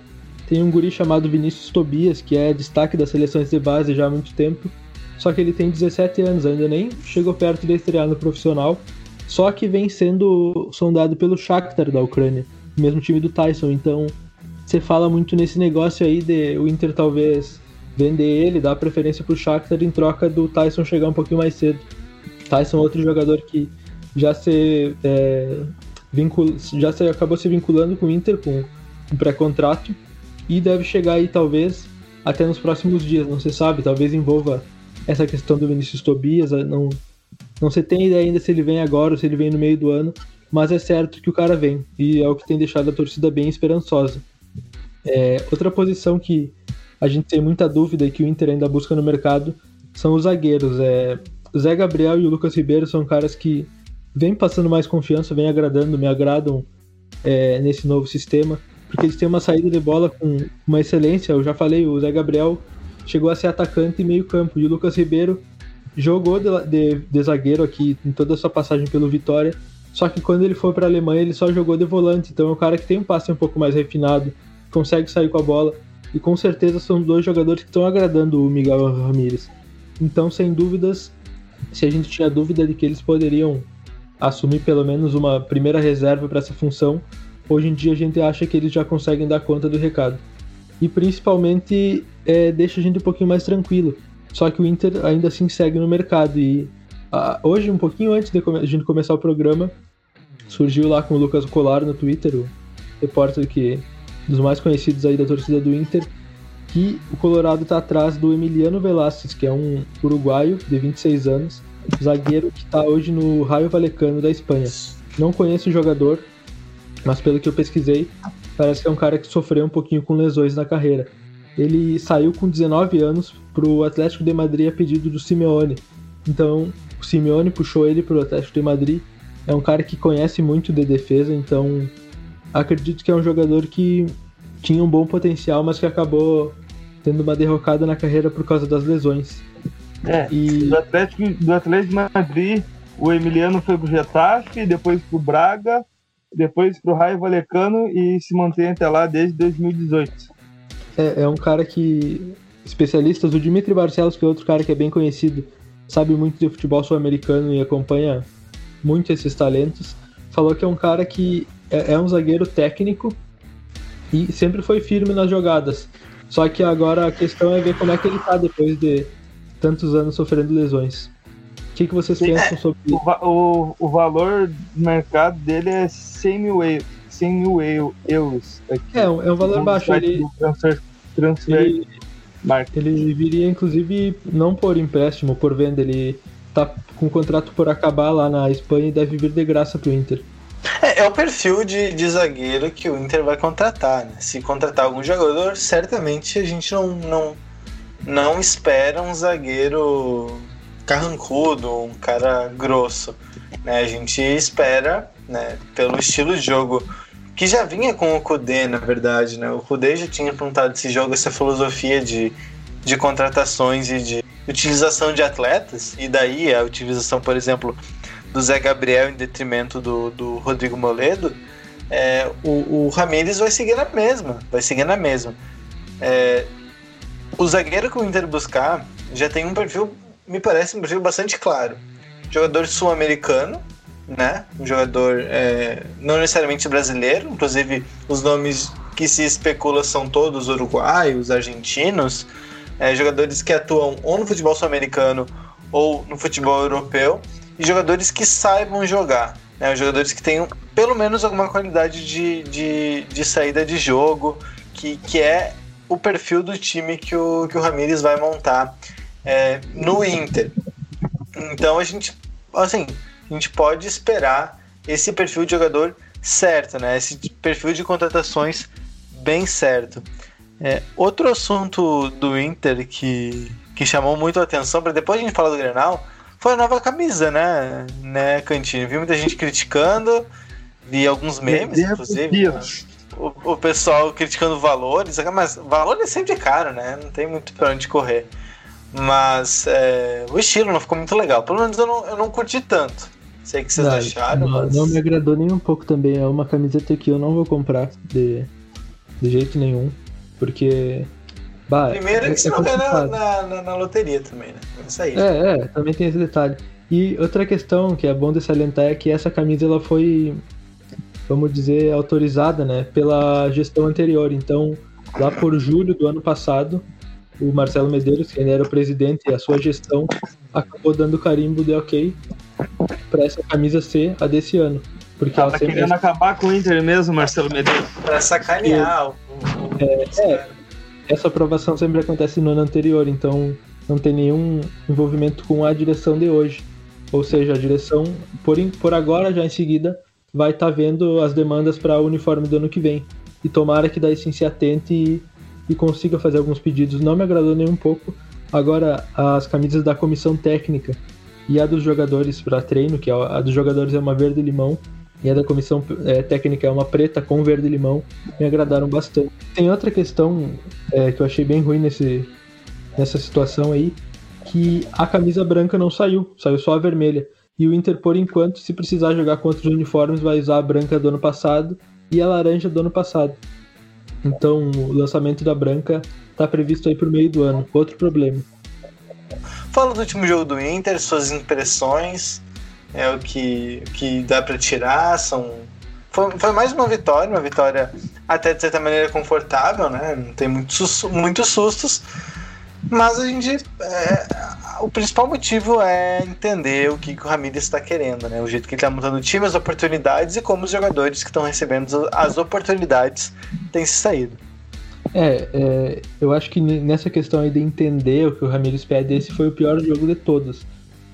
D: tem um guri chamado Vinícius Tobias, que é destaque das seleções de base já há muito tempo. Só que ele tem 17 anos, ainda nem chegou perto de estrear no profissional. Só que vem sendo sondado pelo Shakhtar da Ucrânia, mesmo time do Tyson. Então, você fala muito nesse negócio aí de o Inter talvez vender ele, dar preferência pro Shakhtar em troca do Tyson chegar um pouquinho mais cedo. Tyson é outro jogador que já se, é, vincul... já se acabou se vinculando com o Inter com um pré-contrato e deve chegar aí talvez até nos próximos dias, não se sabe, talvez envolva essa questão do Vinícius Tobias, não, não se tem ideia ainda se ele vem agora ou se ele vem no meio do ano, mas é certo que o cara vem e é o que tem deixado a torcida bem esperançosa. É, outra posição que a gente tem muita dúvida e que o Inter ainda busca no mercado são os zagueiros. É, o Zé Gabriel e o Lucas Ribeiro são caras que vêm passando mais confiança, vêm agradando, me agradam é, nesse novo sistema, porque eles têm uma saída de bola com uma excelência. Eu já falei, o Zé Gabriel chegou a ser atacante e meio campo, e o Lucas Ribeiro jogou de, de, de zagueiro aqui em toda a sua passagem pelo Vitória, só que quando ele foi para a Alemanha ele só jogou de volante, então é um cara que tem um passe um pouco mais refinado, consegue sair com a bola, e com certeza são dois jogadores que estão agradando o Miguel Ramírez. Então, sem dúvidas, se a gente tinha dúvida de que eles poderiam assumir pelo menos uma primeira reserva para essa função, hoje em dia a gente acha que eles já conseguem dar conta do recado. E principalmente é, deixa a gente um pouquinho mais tranquilo. Só que o Inter ainda assim segue no mercado. E ah, hoje, um pouquinho antes de a gente começar o programa, surgiu lá com o Lucas Colar no Twitter, o repórter que dos mais conhecidos aí da torcida do Inter, que o Colorado está atrás do Emiliano Velasquez, que é um uruguaio de 26 anos, zagueiro que está hoje no Raio Valecano da Espanha. Não conheço o jogador, mas pelo que eu pesquisei, parece que é um cara que sofreu um pouquinho com lesões na carreira. Ele saiu com 19 anos para o Atlético de Madrid a pedido do Simeone. Então, o Simeone puxou ele para o Atlético de Madrid. É um cara que conhece muito de defesa, então acredito que é um jogador que tinha um bom potencial, mas que acabou tendo uma derrocada na carreira por causa das lesões.
C: É,
D: E
C: do Atlético, do Atlético de Madrid, o Emiliano foi pro Getafe, depois pro Braga, depois pro Raio Valecano e se mantém até lá desde 2018.
D: é, é um cara que. Especialistas, o Dimitri Barcelos, que é outro cara que é bem conhecido, sabe muito de futebol sul-americano e acompanha muito esses talentos, falou que é um cara que é, é um zagueiro técnico e sempre foi firme nas jogadas. Só que agora a questão é ver como é que ele tá depois de tantos anos sofrendo lesões. O que, que vocês
C: Sim.
D: pensam sobre
C: O, o, o valor do mercado dele é 100 mil, eu- 100 mil eu- euros. Aqui.
D: É, é um valor baixo. Ele,
C: Transfer, transfer
D: ele, ele viria, inclusive, não por empréstimo, por venda. Ele tá com o contrato por acabar lá na Espanha e deve vir de graça pro Inter.
B: É, é o perfil de, de zagueiro que o Inter vai contratar, né? Se contratar algum jogador, certamente a gente não, não, não espera um zagueiro carrancudo, um cara grosso. Né? A gente espera, né, pelo estilo de jogo que já vinha com o Kudê, na verdade, né? O Kudê já tinha implantado esse jogo, essa filosofia de, de contratações e de utilização de atletas, e daí a utilização, por exemplo, do Zé Gabriel em detrimento do, do Rodrigo Moledo, é, o, o Ramires vai seguir na mesma, vai seguir na mesma. É, o zagueiro que o Inter buscar já tem um perfil, me parece um perfil bastante claro. Jogador sul-americano, né? Um jogador é, não necessariamente brasileiro, inclusive os nomes que se especula são todos uruguaios, argentinos, é, jogadores que atuam ou no futebol sul-americano ou no futebol europeu, e jogadores que saibam jogar. Né, jogadores que tenham pelo menos alguma qualidade de, de, de saída de jogo, que, que é o perfil do time que o, que o Ramires vai montar é, no Inter. Então a gente, assim, a gente pode esperar esse perfil de jogador certo, né? Esse perfil de contratações bem certo. É, outro assunto do Inter que, que chamou muito a atenção, para depois a gente falar do Grenal, foi a nova camisa, né, né Cantini? Vi muita gente criticando, vi alguns memes, inclusive. Né? O, o, pessoal criticando valores, mas valor é sempre caro, né? Não tem muito pra onde correr. Mas é, o estilo não ficou muito legal. Pelo menos eu não, eu não curti tanto. Sei que vocês não, acharam.
D: Não,
B: mas...
D: não me agradou nem um pouco também. É uma camiseta que eu não vou comprar de, de jeito nenhum. Porque.
B: Bah, Primeiro é, que você é não ganha na, na, na, loteria também, né? Isso aí.
D: É, é, também tem esse detalhe. E outra questão que é bom de salientar é que essa camisa ela foi, vamos dizer, autorizada, né, pela gestão anterior. Então, lá por julho do ano passado, o Marcelo Medeiros, que era o presidente, e a sua gestão acabou dando carimbo de ok para essa camisa ser a desse ano.
C: Porque Tava ela sempre... querendo acabar com o Inter mesmo, Marcelo Medeiros.
B: Pra sacanear.
D: É, é, essa aprovação sempre acontece no ano anterior, então não tem nenhum envolvimento com a direção de hoje. Ou seja, a direção, por, por agora, já em seguida, vai estar tá vendo as demandas para o uniforme do ano que vem. E tomara que daí sim se atente e, e consiga fazer alguns pedidos. Não me agradou nem um pouco. Agora, as camisas da comissão técnica e a dos jogadores para treino, que é a dos jogadores é uma verde limão, e a da comissão é, técnica é uma preta com verde limão, me agradaram bastante. Tem outra questão é, que eu achei bem ruim nesse, nessa situação aí, que a camisa branca não saiu, saiu só a vermelha. E o Inter, por enquanto, se precisar jogar contra os uniformes, vai usar a branca do ano passado e a laranja do ano passado. Então, o lançamento da branca está previsto aí por meio do ano. Outro problema.
B: Fala do último jogo do Inter, suas impressões, é o que, o que dá para tirar, são foi, foi, mais uma vitória, uma vitória até de certa maneira confortável, né? Não tem muitos, muitos sustos, mas a gente. É, o principal motivo é entender o que, que o Ramírez está querendo, né? O jeito que ele está montando o time, as oportunidades e como os jogadores que estão recebendo as oportunidades têm se saído.
D: É, é, eu acho que nessa questão aí de entender o que o Ramírez pede, esse foi o pior jogo de todos.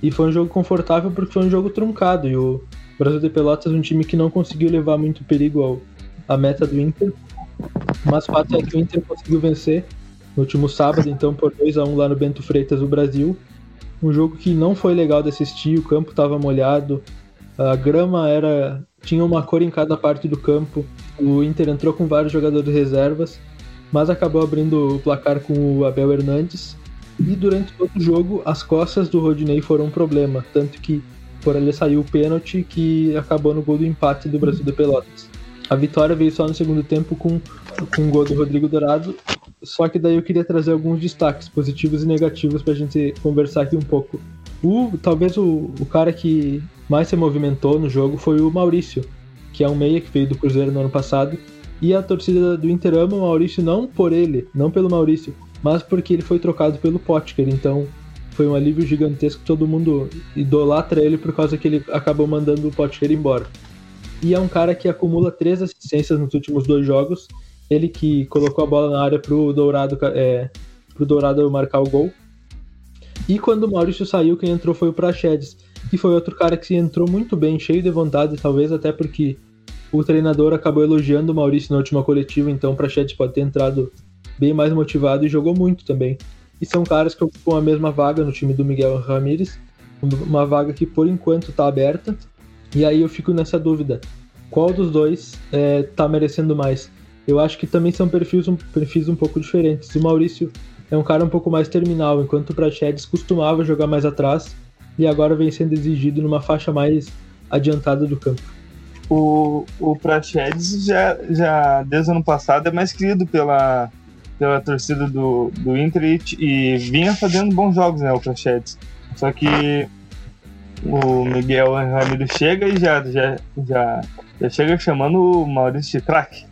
D: E foi um jogo confortável porque foi um jogo truncado. E o Brasil de Pelotas é um time que não conseguiu levar muito perigo ao, à meta do Inter. Mas o fato é que o Inter conseguiu vencer no último sábado, então por 2 a 1 lá no Bento Freitas, o Brasil. Um jogo que não foi legal de assistir, o campo estava molhado, a grama era tinha uma cor em cada parte do campo. O Inter entrou com vários jogadores reservas, mas acabou abrindo o placar com o Abel Hernandes e durante todo o jogo, as costas do Rodinei foram um problema, tanto que por ali saiu o pênalti que acabou no gol do empate do Brasil de Pelotas. A vitória veio só no segundo tempo com, com um gol do Rodrigo Dourado, só que daí eu queria trazer alguns destaques positivos e negativos para a gente conversar aqui um pouco. O, talvez o, o cara que mais se movimentou no jogo foi o Maurício, que é um meia que veio do Cruzeiro no ano passado, e a torcida do Inter ama o Maurício não por ele, não pelo Maurício, mas porque ele foi trocado pelo Potker, então foi um alívio gigantesco, todo mundo idolatra ele por causa que ele acabou mandando o Potker embora. E é um cara que acumula três assistências nos últimos dois jogos, ele que colocou a bola na área pro Dourado, é, pro Dourado marcar o gol. E quando o Maurício saiu, quem entrou foi o Prachedes, que foi outro cara que entrou muito bem, cheio de vontade, talvez até porque o treinador acabou elogiando o Maurício na última coletiva, então o Prachedes pode ter entrado bem mais motivado e jogou muito também. E são caras que ocupam a mesma vaga no time do Miguel Ramírez, uma vaga que por enquanto está aberta. E aí eu fico nessa dúvida: qual dos dois está é, merecendo mais? Eu acho que também são perfis um, perfis um pouco diferentes. O Maurício é um cara um pouco mais terminal, enquanto o Prachedes costumava jogar mais atrás e agora vem sendo exigido numa faixa mais adiantada do campo.
C: O, o Prachedes já, já desde o ano passado é mais querido pela, pela torcida do, do Inter e, e vinha fazendo bons jogos, né, o Prachedes. Só que o Miguel Ramiro chega e já, já, já, já chega chamando o Maurício de craque,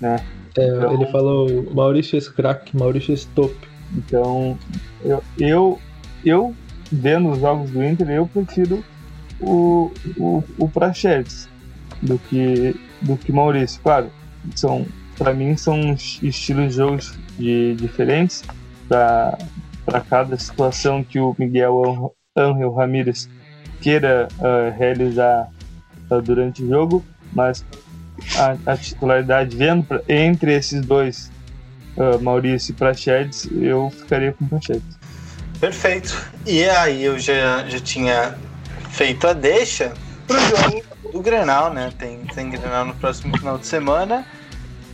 C: né?
D: É,
C: Então-
D: Ele falou Maurício crack, Maurício top.
C: Então, eu, eu, eu, vendo os jogos do Inter, eu prefiro o, o, o Praxedes do que, do que Maurício. Claro, são, para mim são es- estilos de jogos de, diferentes para cada situação que o Miguel Angel Ramírez queira ah, realizar ah, durante o jogo, mas a, a titularidade vendo pra- entre esses dois ah, Maurício e Praxedes, eu ficaria com Praxedes.
B: Perfeito. E aí eu já, já tinha feito a deixa pro jogo do Grenal, né? Tem, tem Grenal no próximo final de semana.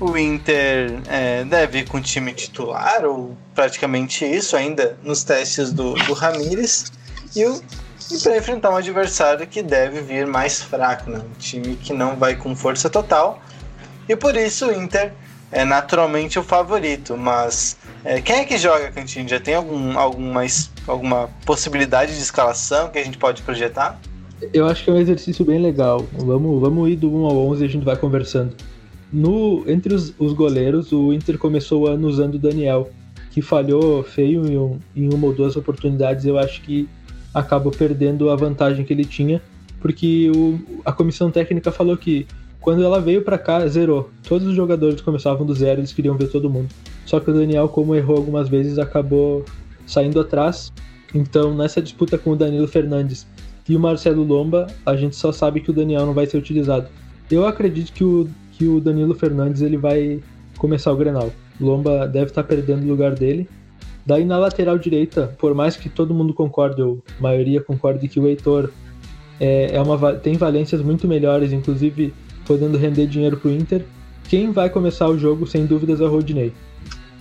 B: O Inter é, deve ir com o time titular, ou praticamente isso, ainda nos testes do, do Ramires. E, o- e para enfrentar um adversário que deve vir mais fraco, né? Um time que não vai com força total. E por isso o Inter é naturalmente o favorito, mas é, quem é que joga, Cantinho? Já tem algum, alguma, alguma possibilidade de escalação que a gente pode projetar?
D: Eu acho que é um exercício bem legal. Vamos, vamos ir do 1 ao 11 e a gente vai conversando. No, entre os, os goleiros, o Inter começou o ano usando o Daniel, que falhou feio em, um- em uma ou duas oportunidades. Eu acho que acabou perdendo a vantagem que ele tinha, porque o, a comissão técnica falou que quando ela veio pra cá, zerou. Todos os jogadores começavam do zero, eles queriam ver todo mundo. Só que o Daniel, como errou algumas vezes, acabou saindo atrás. Então, nessa disputa com o Danilo Fernandes e o Marcelo Lomba, a gente só sabe que o Daniel não vai ser utilizado. Eu acredito que o, que o Danilo Fernandes ele vai começar o Grenal. Lomba deve estar perdendo o lugar dele. Daí na lateral direita, por mais que todo mundo concorde, ou a maioria concorde que o Heitor é, é uma, tem valências muito melhores, inclusive podendo render dinheiro pro Inter, quem vai começar o jogo sem dúvidas é o Rodinei.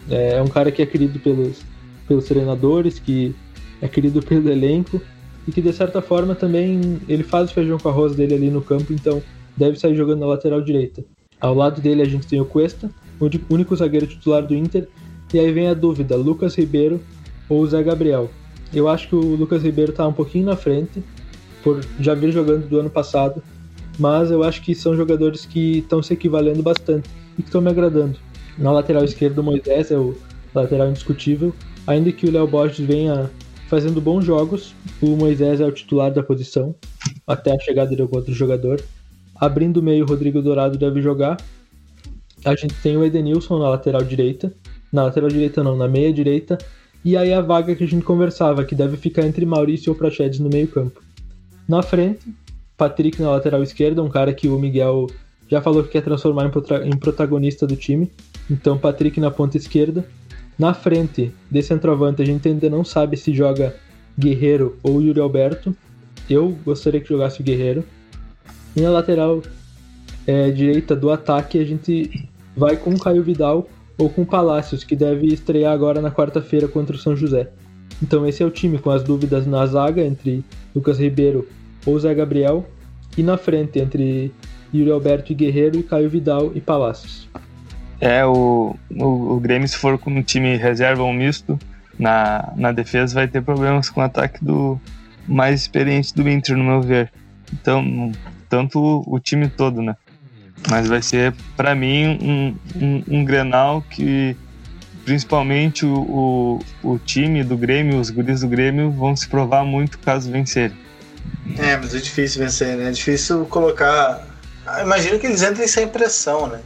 D: É, é um cara que é querido pelos, pelos treinadores, que é querido pelo elenco e que de certa forma também ele faz o feijão com arroz dele ali no campo, então deve sair jogando na lateral direita. Ao lado dele a gente tem o Cuesta, o único zagueiro titular do Inter, e aí vem a dúvida, Lucas Ribeiro ou Zé Gabriel. Eu acho que o Lucas Ribeiro está um pouquinho na frente, por já vir jogando do ano passado, mas eu acho que são jogadores que estão se equivalendo bastante e que estão me agradando. Na lateral esquerda, o Moisés é o lateral indiscutível, ainda que o Léo Borges venha fazendo bons jogos, o Moisés é o titular da posição, até a chegada de algum outro jogador. Abrindo o meio, o Rodrigo Dourado deve jogar. A gente tem o Edenilson na lateral direita. Na lateral direita não, na meia direita. E aí a vaga que a gente conversava, que deve ficar entre Maurício ou Prachedes no meio campo. Na frente, Patrick na lateral esquerda, um cara que o Miguel já falou que quer transformar em, protagonista do time. Então Patrick na ponta esquerda. Na frente, de centroavante, a gente ainda não sabe se joga Guerreiro ou Yuri Alberto. Eu gostaria que jogasse o Guerreiro. E na lateral é, direita do ataque, a gente vai com o Caio Vidal ou com Palácios, que deve estrear agora na quarta-feira contra o São José. Então esse é o time com as dúvidas na zaga entre Lucas Ribeiro ou Zé Gabriel e na frente entre Yuri Alberto e Guerreiro e Caio Vidal e Palácios.
C: É, o, o, o Grêmio, se for com um time reserva ou misto, na, na defesa vai ter problemas com o ataque do mais experiente do Inter, no meu ver. Então, tanto o, o time todo, né? Mas vai ser, para mim, um, um, um Grenal que, principalmente o, o, o time do Grêmio, os guris do Grêmio, vão se provar muito caso vencerem.
B: É, mas é difícil vencer, né? É difícil colocar. Ah, Imagino que eles entrem sem pressão, né?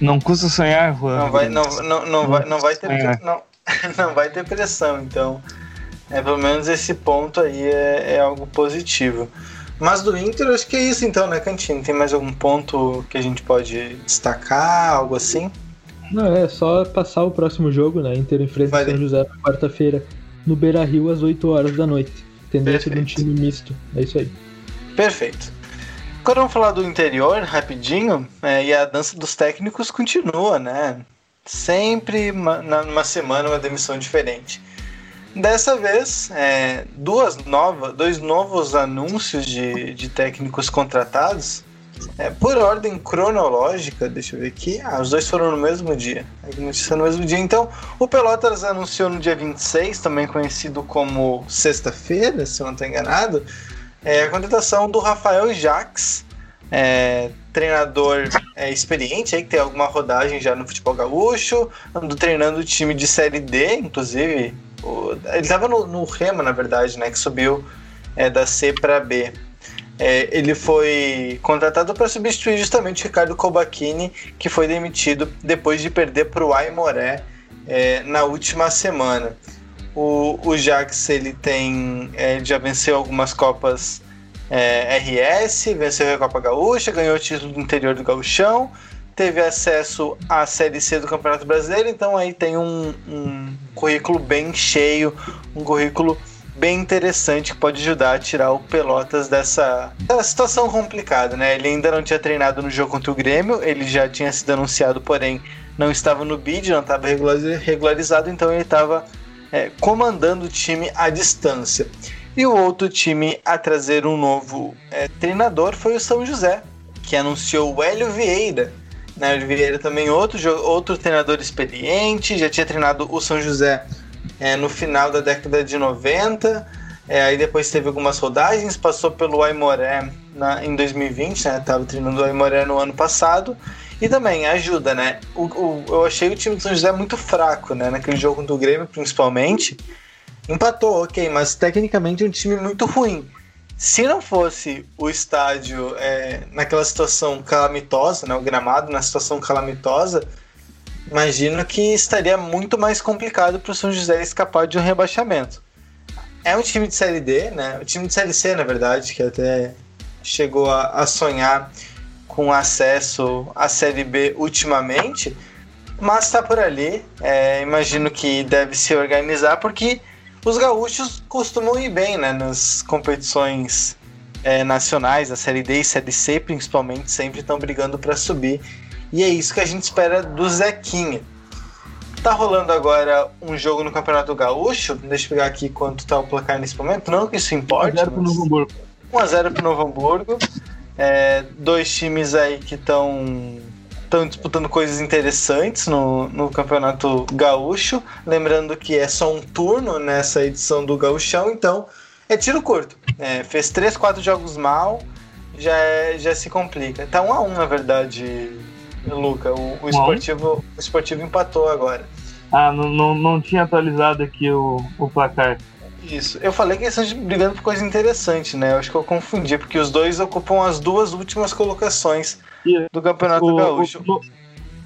C: Não custa sonhar, Juan.
B: Não vai, não, não, não vai, não vai ter,
C: sonhar.
B: não, *laughs* não vai ter pressão, então. É, pelo menos esse ponto aí é, é algo positivo. Mas do Inter, acho que é isso então, né, Cantino? Tem mais algum ponto que a gente pode destacar, algo assim?
D: Não, é só passar o próximo jogo, né? Inter enfrenta São. José na quarta-feira no Beira Rio às 8 horas da noite. Tendência de um
B: Perfeito.
D: time misto. É isso aí.
B: Perfeito. Agora vamos falar do interior, rapidinho, é, e a dança dos técnicos continua, né? Sempre uma, na- numa semana uma demissão diferente. Dessa vez, é, duas nova, dois novos anúncios de, de técnicos contratados. É, por ordem cronológica, deixa eu ver aqui. Ah, os dois foram no mesmo dia. Notícia no mesmo dia. Então, o Pelotas anunciou no dia 26, também conhecido como sexta-feira, se eu não estou enganado, é a contratação do Rafael Jaques é, treinador é, experiente aí, que tem alguma rodagem já no futebol gaúcho, andou treinando o time de Série D, inclusive. O, ele estava no, no Rema, na verdade, né? Que subiu é, da C para B. É, ele foi contratado para substituir justamente Ricardo Cobachini, que foi demitido depois de perder para o Aimoré é, na última semana. O, o Jax ele tem é, já venceu algumas copas é, RS, venceu a Copa Gaúcha, ganhou o título do interior do Gauchão, teve acesso à Série C do Campeonato Brasileiro, então aí tem um, um currículo bem cheio, um currículo bem interessante que pode ajudar a tirar o Pelotas dessa, dessa, situação complicada, né? Ele ainda não tinha treinado no jogo contra o Grêmio, ele já tinha sido anunciado, porém não estava no bid, não estava regularizado, então ele estava é, comandando o time à distância. E o outro time a trazer um novo é, treinador foi o São José, que anunciou o Hélio Vieira. Né? Hélio Vieira também outro, outro treinador experiente, já tinha treinado o São José é, no final da década de 90. É, aí depois teve algumas rodagens, passou pelo Aimoré na, em 2020, né? Tava treinando o Aimoré no ano passado. E também ajuda, né? O, o, eu achei o time do São José muito fraco, né? Naquele jogo contra o Grêmio, principalmente. Empatou, ok, mas tecnicamente é um time muito ruim. Se não fosse o estádio é, naquela situação calamitosa, né, o gramado na situação calamitosa, imagino que estaria muito mais complicado para o São José escapar de um rebaixamento. É um time de Série D, né? O time de Série C, na verdade, que até chegou a, a sonhar com acesso à Série B ultimamente, mas está por ali. É, imagino que deve se organizar porque os gaúchos costumam ir bem né, nas competições é, nacionais, a Série D e Série C principalmente, sempre estão brigando para subir. E é isso que a gente espera do Zequinha. Tá rolando agora um jogo no Campeonato Gaúcho. Deixa eu pegar aqui quanto tá o placar nesse momento. Não que isso importe.
C: 1x0 pro Novo Hamburgo.
B: 1x0 pro Novo Hamburgo. É, dois times aí que estão estão disputando coisas interessantes no, no Campeonato Gaúcho. Lembrando que é só um turno nessa edição do Gaúchão, então é tiro curto. É, fez 3, 4 jogos mal, já, é, já se complica. Tá 1 a 1 na verdade, Luca. O, o, esportivo, o esportivo empatou agora.
C: Ah, não, não, não tinha atualizado aqui o, o placar.
B: Isso. Eu falei que eles estão brigando por coisa interessante, né? Eu acho que eu confundi, porque os dois ocupam as duas últimas colocações do Campeonato
C: o,
B: Gaúcho.
C: O,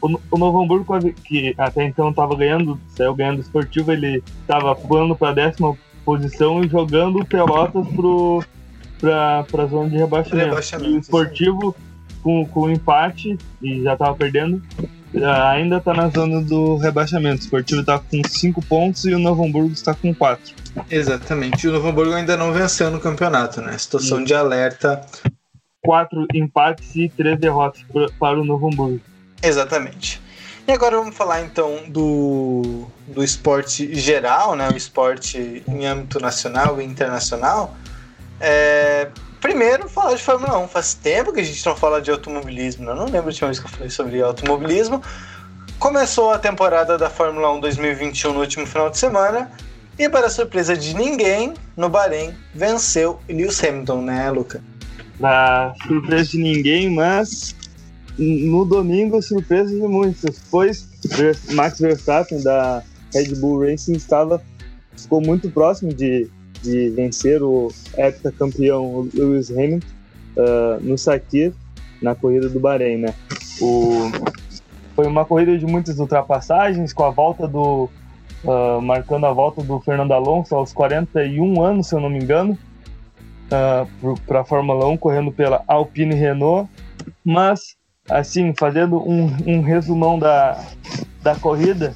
C: o, o, Novo Hamburgo, que até então estava ganhando, saiu ganhando esportivo, ele estava pulando para a décima posição e jogando o Pelotas para a zona de rebaixamento. rebaixamento e o esportivo, com, com empate, e já estava perdendo, ainda está na zona do rebaixamento. O esportivo está com 5 pontos e o Novo Hamburgo está com 4.
B: Exatamente. E o Novo Hamburgo ainda não venceu no campeonato, né? Situação Sim. de alerta
C: quatro empates e três derrotas para o Novo Hamburgo.
B: Exatamente. E agora vamos falar então do, do esporte geral, né? O esporte em âmbito nacional e internacional. É, primeiro, falar de Fórmula 1. Faz tempo que a gente não fala de automobilismo. Né? Eu não lembro a última vez que eu falei sobre automobilismo. Começou a temporada da Fórmula 1 2021 no último final de semana. E para surpresa de ninguém, no Bahrein venceu Lewis Hamilton, né, Luca?
C: para surpresa de ninguém, mas no domingo, surpresa de muitos, pois Max Verstappen da Red Bull Racing estava ficou muito próximo de, de vencer o heptacampeão Lewis Hamilton uh, no Sakir na corrida do Bahrein, né? O, foi uma corrida de muitas ultrapassagens com a volta do uh, marcando a volta do Fernando Alonso aos 41 anos, se eu não me engano, uh, para a Fórmula 1, correndo pela Alpine Renault. Mas, assim, fazendo um, um resumão da, da corrida,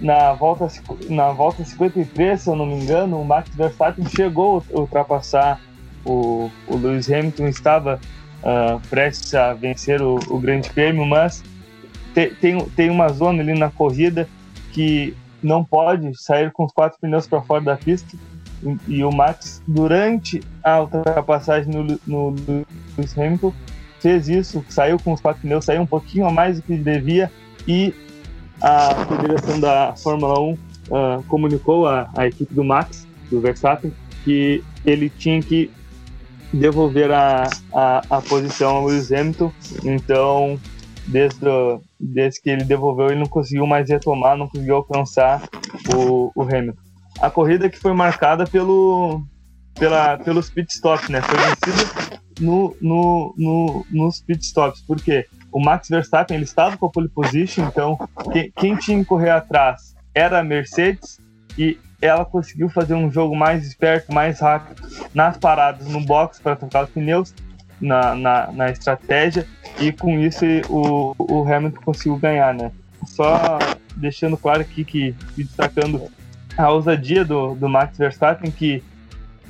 C: na volta, na volta 53, se eu não me engano, o Max Verstappen chegou a ultrapassar o, o Lewis Hamilton, estava uh, prestes a vencer o, o Grande Prêmio, mas te, tem, tem uma zona ali na corrida que não pode sair com os quatro pneus para fora da pista e o Max, durante a ultrapassagem no, no, no Lewis Hamilton, fez isso, saiu com os quatro pneus, saiu um pouquinho a mais do que devia e a federação da Fórmula 1 uh, ah, comunicou à, equipe do Max, do Verstappen, que ele tinha que devolver a, a, a posição ao Lewis Hamilton. Então, desde, o, desde que ele devolveu, ele não conseguiu mais retomar, não conseguiu alcançar o, o Hamilton. A corrida que foi marcada pelo, pela, pelos pitstops, né? Foi vencida no, no, no, nos pitstops. Por quê? O Max Verstappen ele estava com a pole position, então quem, quem tinha que correr atrás era a Mercedes e ela conseguiu fazer um jogo mais esperto, mais rápido nas paradas no box para trocar os pneus, na, na, na, estratégia, e com isso o, o Hamilton conseguiu ganhar, né? Só deixando claro aqui que, destacando a ousadia do, do Max Verstappen, que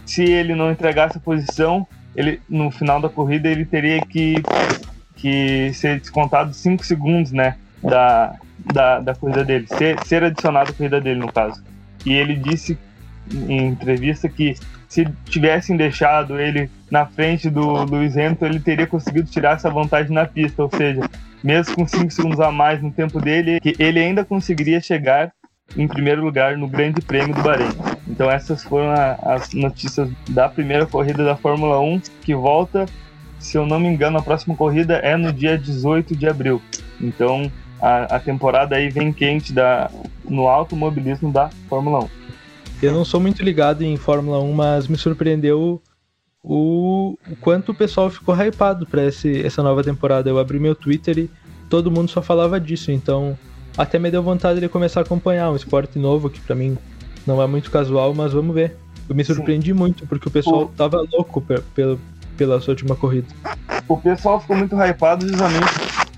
C: se ele não entregasse a posição, ele no final da corrida ele teria que, que ser descontado 5 segundos, né? Da, da, da corrida dele, ser, ser adicionado à corrida dele, no caso. E ele disse em entrevista que se tivessem deixado ele na frente do Lewis Hamilton, ele teria conseguido tirar essa vantagem na pista, ou seja, mesmo com 5 segundos a mais no tempo dele, ele ainda conseguiria chegar em primeiro lugar no Grande Prêmio do Bahrein. Então essas foram a, as notícias da primeira corrida da Fórmula 1, que volta, se eu não me engano, a próxima corrida é no dia 18 de abril. Então a, a temporada aí vem quente da, no automobilismo da Fórmula 1.
D: Eu não sou muito ligado em Fórmula 1, mas me surpreendeu o, o quanto o pessoal ficou hypado para essa nova temporada. Eu abri meu Twitter e todo mundo só falava disso, então até me deu vontade de começar a acompanhar um esporte novo que para mim não é muito casual, mas vamos ver. Eu me surpreendi Sim. muito porque o pessoal o... tava louco pela, pela sua última corrida.
C: O pessoal ficou muito hypado justamente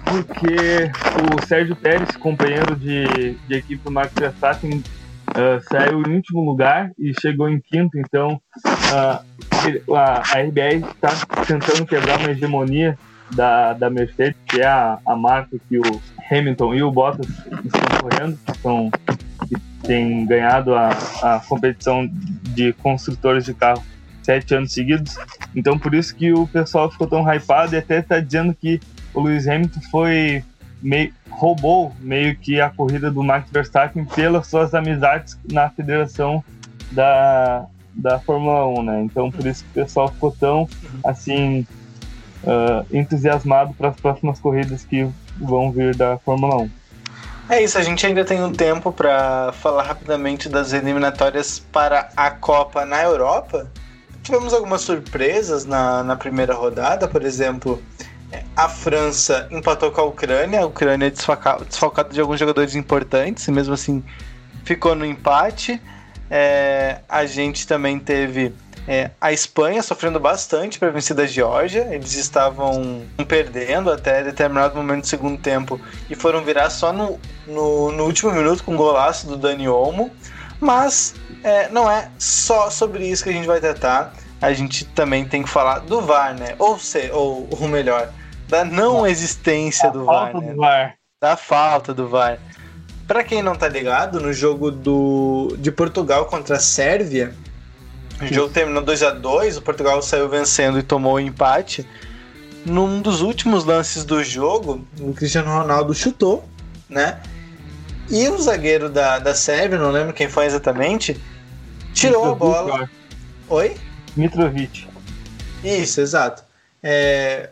C: porque o Sérgio Pérez, companheiro de, de equipe do Max Verstappen, uh, saiu em último lugar e chegou em quinto, então uh, a, a RBR está tentando quebrar uma hegemonia da, da Mercedes, que é a, a marca que o Hamilton e o Bottas estão correndo, que, são, tem ganhado a, a competição de construtores de carro sete anos seguidos. Então por isso que o pessoal ficou tão hypado e até está dizendo que o Lewis Hamilton foi meio roubou meio que a corrida do Max Verstappen pelas suas amizades na federação da, da Fórmula 1, né? Então por isso que o pessoal ficou tão assim uh, entusiasmado para as próximas corridas que vão vir da Fórmula 1.
B: É isso, a gente ainda tem um tempo para falar rapidamente das eliminatórias para a Copa na Europa. Tivemos algumas surpresas na, na primeira rodada, por exemplo, a França empatou com a Ucrânia, a Ucrânia é desfalcada de alguns jogadores importantes, e mesmo assim ficou no empate. É, a gente também teve é, a Espanha sofrendo bastante para vencer da Geórgia. Eles estavam perdendo até determinado momento do segundo tempo e foram virar só no, no, no último minuto com o um golaço do Dani Olmo. Mas é, não é só sobre isso que a gente vai tratar. A gente também tem que falar do VAR, né? Ou, se, ou, ou melhor, da não existência do VAR, né? do VAR. Da falta do VAR. Para quem não tá ligado, no jogo do, de Portugal contra a Sérvia, o jogo terminou 2 a 2 o Portugal saiu vencendo e tomou o empate. Num dos últimos lances do jogo, o Cristiano Ronaldo chutou, né? E o zagueiro da, da Sérvia, não lembro quem foi exatamente, tirou Mitrovic, a bola. Oi?
C: Mitrovic.
B: Isso, exato. É,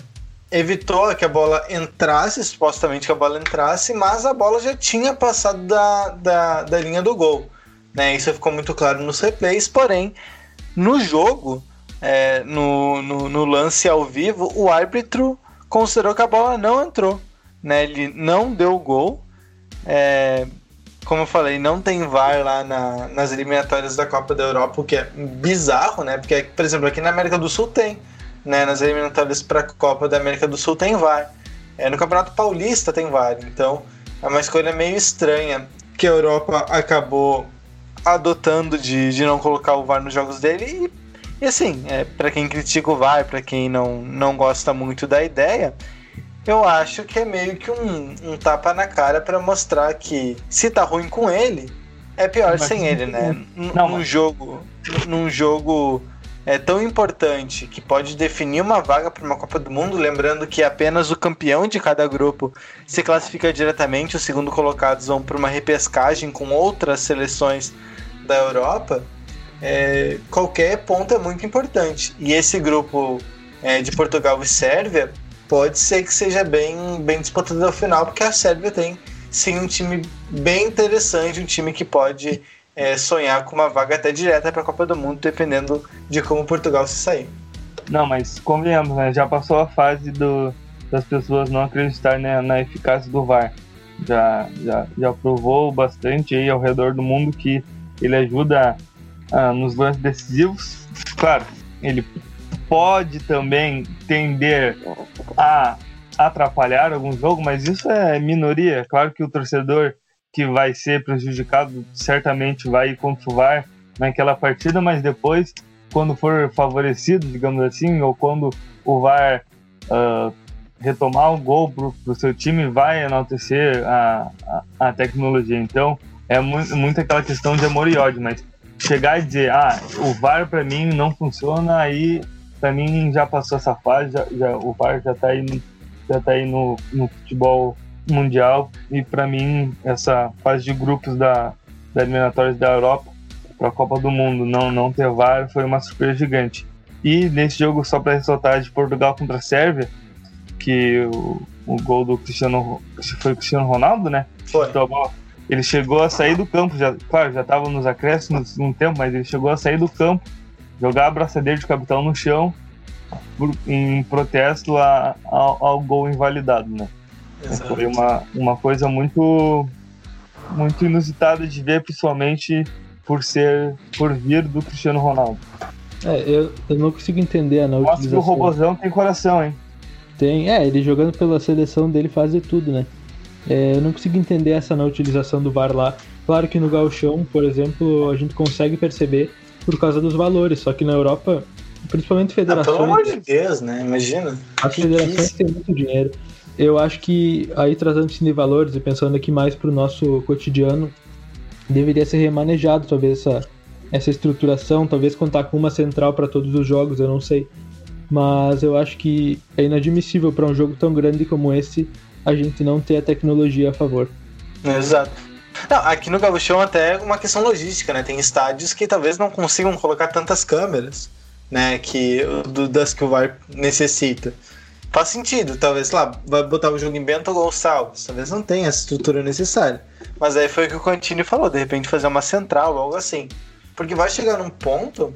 B: evitou que a bola entrasse, supostamente que a bola entrasse, mas a bola já tinha passado da, da, da linha do gol. Né? Isso ficou muito claro nos replays, porém, no jogo, é, no, no, no, lance ao vivo, o árbitro considerou que a bola não entrou. Né? Ele não deu gol. É, como eu falei, não tem VAR lá na, nas eliminatórias da Copa da Europa, o que é bizarro, né? Porque, por exemplo, aqui na América do Sul tem né, nas eliminatórias para a Copa da América do Sul tem VAR. É, no Campeonato Paulista tem VAR. Então é uma escolha meio estranha que a Europa acabou adotando de, de não colocar o VAR nos jogos dele. E, e assim, é, para quem critica o VAR, para quem não, não gosta muito da ideia, eu acho que é meio que um, um tapa na cara para mostrar que se tá ruim com ele, é pior mas, sem ele, né? Não, num mas... jogo, num jogo é tão importante que pode definir uma vaga para uma Copa do Mundo, lembrando que apenas o campeão de cada grupo se classifica diretamente, os segundo colocados vão para uma repescagem com outras seleções da Europa. é, qualquer ponto é muito importante. E esse grupo é, de Portugal e Sérvia pode ser que seja bem, bem disputado ao final, porque a Sérvia tem sim um time bem interessante, um time que pode é, sonhar com uma vaga até direta para a Copa do Mundo, dependendo de como Portugal se sair.
C: Não, mas convenhamos, né? Já passou a fase do, das pessoas não acreditarem né, na eficácia do VAR. Já, já, já provou bastante aí ao redor do mundo que ele ajuda ah, nos lances decisivos. Claro, ele pode também tender a atrapalhar algum jogo, mas isso é minoria. Claro que o torcedor que vai ser prejudicado certamente vai VAR naquela partida, mas depois, quando for favorecido, digamos assim, ou quando o VAR uh, retomar o gol para o seu time, vai enaltecer a, a, a tecnologia. Então, é muito, muito aquela questão de amor e ódio, mas chegar e dizer, ah, o VAR para mim não funciona, aí para mim já passou essa fase, já, já, o VAR já está aí, já tá aí no, no futebol mundial e para mim essa fase de grupos da, da eliminatórias da Europa para a Copa do Mundo não não ter VAR foi uma surpresa gigante. E nesse jogo só para ressaltar de Portugal contra a Sérvia, que o, o gol do Cristiano foi o Cristiano Ronaldo, né?
B: Foi.
C: Então, ele chegou a sair do campo, já, claro, já estava nos acréscimos um tempo, mas ele chegou a sair do campo, jogar a abraçadeira de capitão no chão em protesto a, a, ao gol invalidado, né?
B: Exato.
C: Foi uma, uma coisa muito muito inusitada de ver, principalmente por ser por vir do Cristiano Ronaldo.
D: É, eu, eu não consigo entender a não
C: Mostra que o robozão tem coração, hein?
D: Tem, é, ele jogando pela seleção dele faz de tudo, né? É, eu não consigo entender essa não utilização do VAR lá. Claro que no Gauchão, por exemplo, a gente consegue perceber por causa dos valores, só que na Europa, principalmente
B: Ah,
D: federações,
B: pelo amor de Deus, né? Imagina.
D: as federações têm muito dinheiro. Eu acho que aí tratando-se de valores e pensando aqui mais pro nosso cotidiano, deveria ser remanejado talvez essa, essa estruturação, talvez contar com uma central para todos os jogos, eu não sei. Mas eu acho que é inadmissível para um jogo tão grande como esse a gente não ter a tecnologia a favor.
B: Exato. Não, aqui no Gauchão até é uma questão logística, né? Tem estádios que talvez não consigam colocar tantas câmeras, né? Que, do- das que o VAR necessita. Faz sentido, talvez, lá, vai botar o jogo em Bento Gonçalves, talvez não tenha essa estrutura necessária. Mas aí foi o que o Contini falou, de repente fazer uma central, algo assim. Porque vai chegar num ponto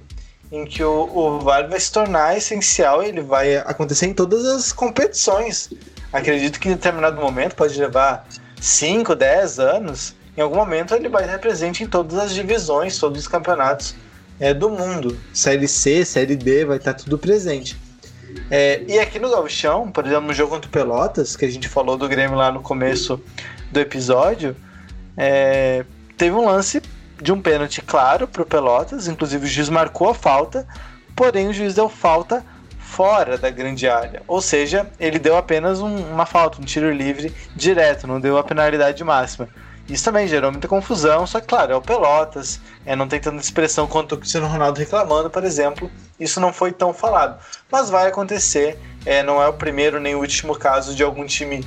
B: em que o, o VAR vai se tornar essencial e ele vai acontecer em todas as competições. Acredito que em determinado momento, pode levar 5, 10 anos, em algum momento ele vai estar presente em todas as divisões, todos os campeonatos é, do mundo. Série C, Série D, vai estar tudo presente. É, e aqui no Gauchão, por exemplo, no jogo contra o Pelotas, que a gente falou do Grêmio lá no começo do episódio, é, teve um lance de um pênalti claro pro Pelotas, inclusive o juiz marcou a falta, porém o juiz deu falta fora da grande área. Ou seja, ele deu apenas um- uma falta, um tiro livre direto, não deu a penalidade máxima. Isso também gerou muita confusão, só que claro, é o Pelotas, é, não tem tanta expressão quanto o Cristiano Ronaldo reclamando, por exemplo. Isso não foi tão falado. Mas vai acontecer, é, não é o primeiro nem o último caso de algum time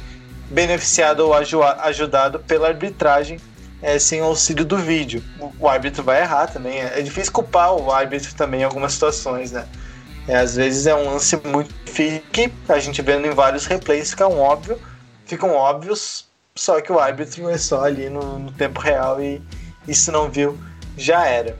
B: beneficiado ou aju- ajudado pela arbitragem é, sem auxílio do vídeo. O, o árbitro vai errar também. É, é difícil culpar o árbitro também em algumas situações, né? É, às vezes é um lance muito difícil que a gente vendo em vários replays ficam óbvio, ficam óbvios, só que o árbitro é só ali no, no tempo real e, e se não viu, já era.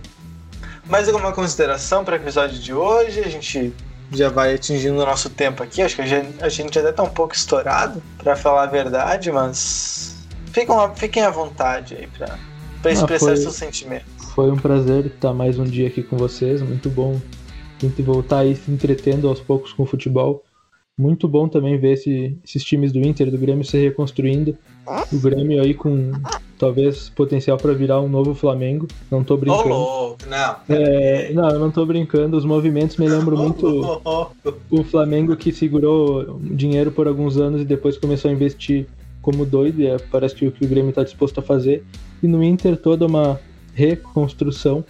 B: Mais alguma consideração para o episódio de hoje? A gente já vai atingindo o nosso tempo aqui. Acho que a gente, até tá um pouco estourado, para falar a verdade, mas fiquem, fiquem à vontade aí para expressar
D: foi-
B: seus sentimentos.
D: Foi um prazer estar mais um dia aqui com vocês, muito bom a gente voltar aí se entretendo aos poucos com o futebol. Muito bom também ver esse- esses times do Inter do Grêmio se reconstruindo. O Grêmio aí com talvez potencial para virar um novo Flamengo. Não tô brincando.
B: louco, não.
D: É, não, eu não tô brincando. Os movimentos me lembram muito
B: ô.
D: o Flamengo que segurou dinheiro por alguns anos e depois começou a investir como doido. E é, parece que o que o Grêmio está disposto a fazer. E no Inter toda uma reconstrução.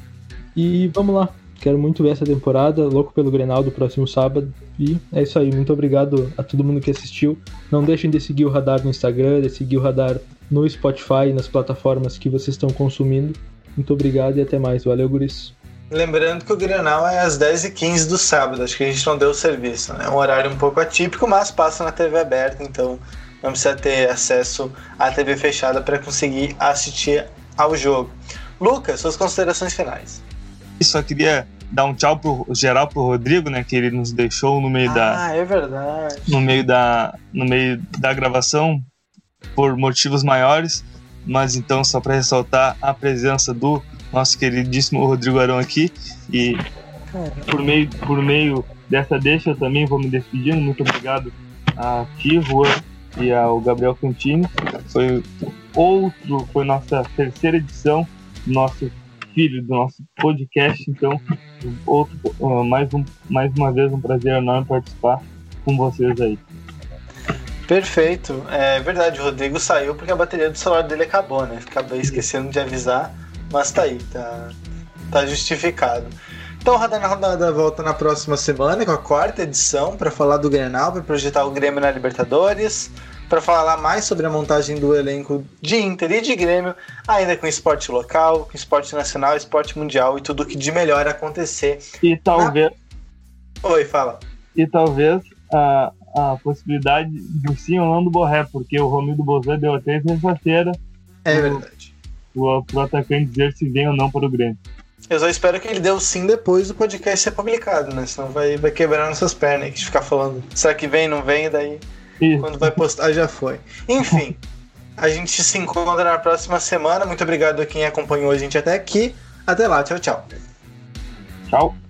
D: E vamos lá. Quero muito ver essa temporada. Louco pelo Grenal do próximo sábado. E é isso aí. Muito obrigado a todo mundo que assistiu. Não deixem de seguir o Radar no Instagram, de seguir o Radar no Spotify, nas plataformas que vocês estão consumindo. Muito obrigado e até mais. Valeu, Guris.
B: Lembrando que o Grenal é às 10h15 do sábado, acho que a gente não deu o serviço, né? É um horário um pouco atípico, mas passa na TV aberta, então não precisa ter acesso à TV fechada para conseguir assistir ao jogo. Lucas, suas considerações finais.
C: Só queria dar um tchau pro geral pro Rodrigo, né, que ele nos deixou no meio
B: ah,
C: da
B: Ah, é verdade.
C: no meio da no meio da gravação por motivos maiores, mas então só para ressaltar a presença do nosso queridíssimo Rodrigo Arão aqui e por meio por meio dessa deixa eu também vou me despedindo. Muito obrigado a ti, Juan, e ao Gabriel Cantini. Foi outro, foi nossa terceira edição nosso filho, do nosso podcast. Então, outro, uh, mais, um, mais uma vez, um prazer enorme participar com vocês aí.
B: Perfeito. É verdade, o Rodrigo saiu porque a bateria do celular dele acabou, né? Acabei esquecendo de avisar, mas tá aí, tá, tá justificado. Então Radar na Rodada volta na próxima semana com a quarta edição para falar do Grenal, para projetar o Grêmio na Libertadores, para falar mais sobre a montagem do elenco de Inter e de Grêmio, ainda com esporte local, com esporte nacional, esporte mundial e tudo que de melhor acontecer.
C: E talvez.
B: Ah. Oi, fala.
C: E talvez a, a possibilidade do sim ou não do Borré, porque o Romildo Bozan deu até sexta-feira.
B: É verdade.
C: O, o atacante dizer se vem ou não para o Grêmio.
B: Eu só espero que ele dê o sim depois do podcast ser publicado, né? Senão vai, vai quebrar nossas pernas que ficar falando. Será que vem, não vem? Daí isso. quando vai postar já foi. Enfim, a gente se encontra na próxima semana. Muito obrigado a quem acompanhou a gente até aqui. Até lá, tchau, tchau.
C: Tchau.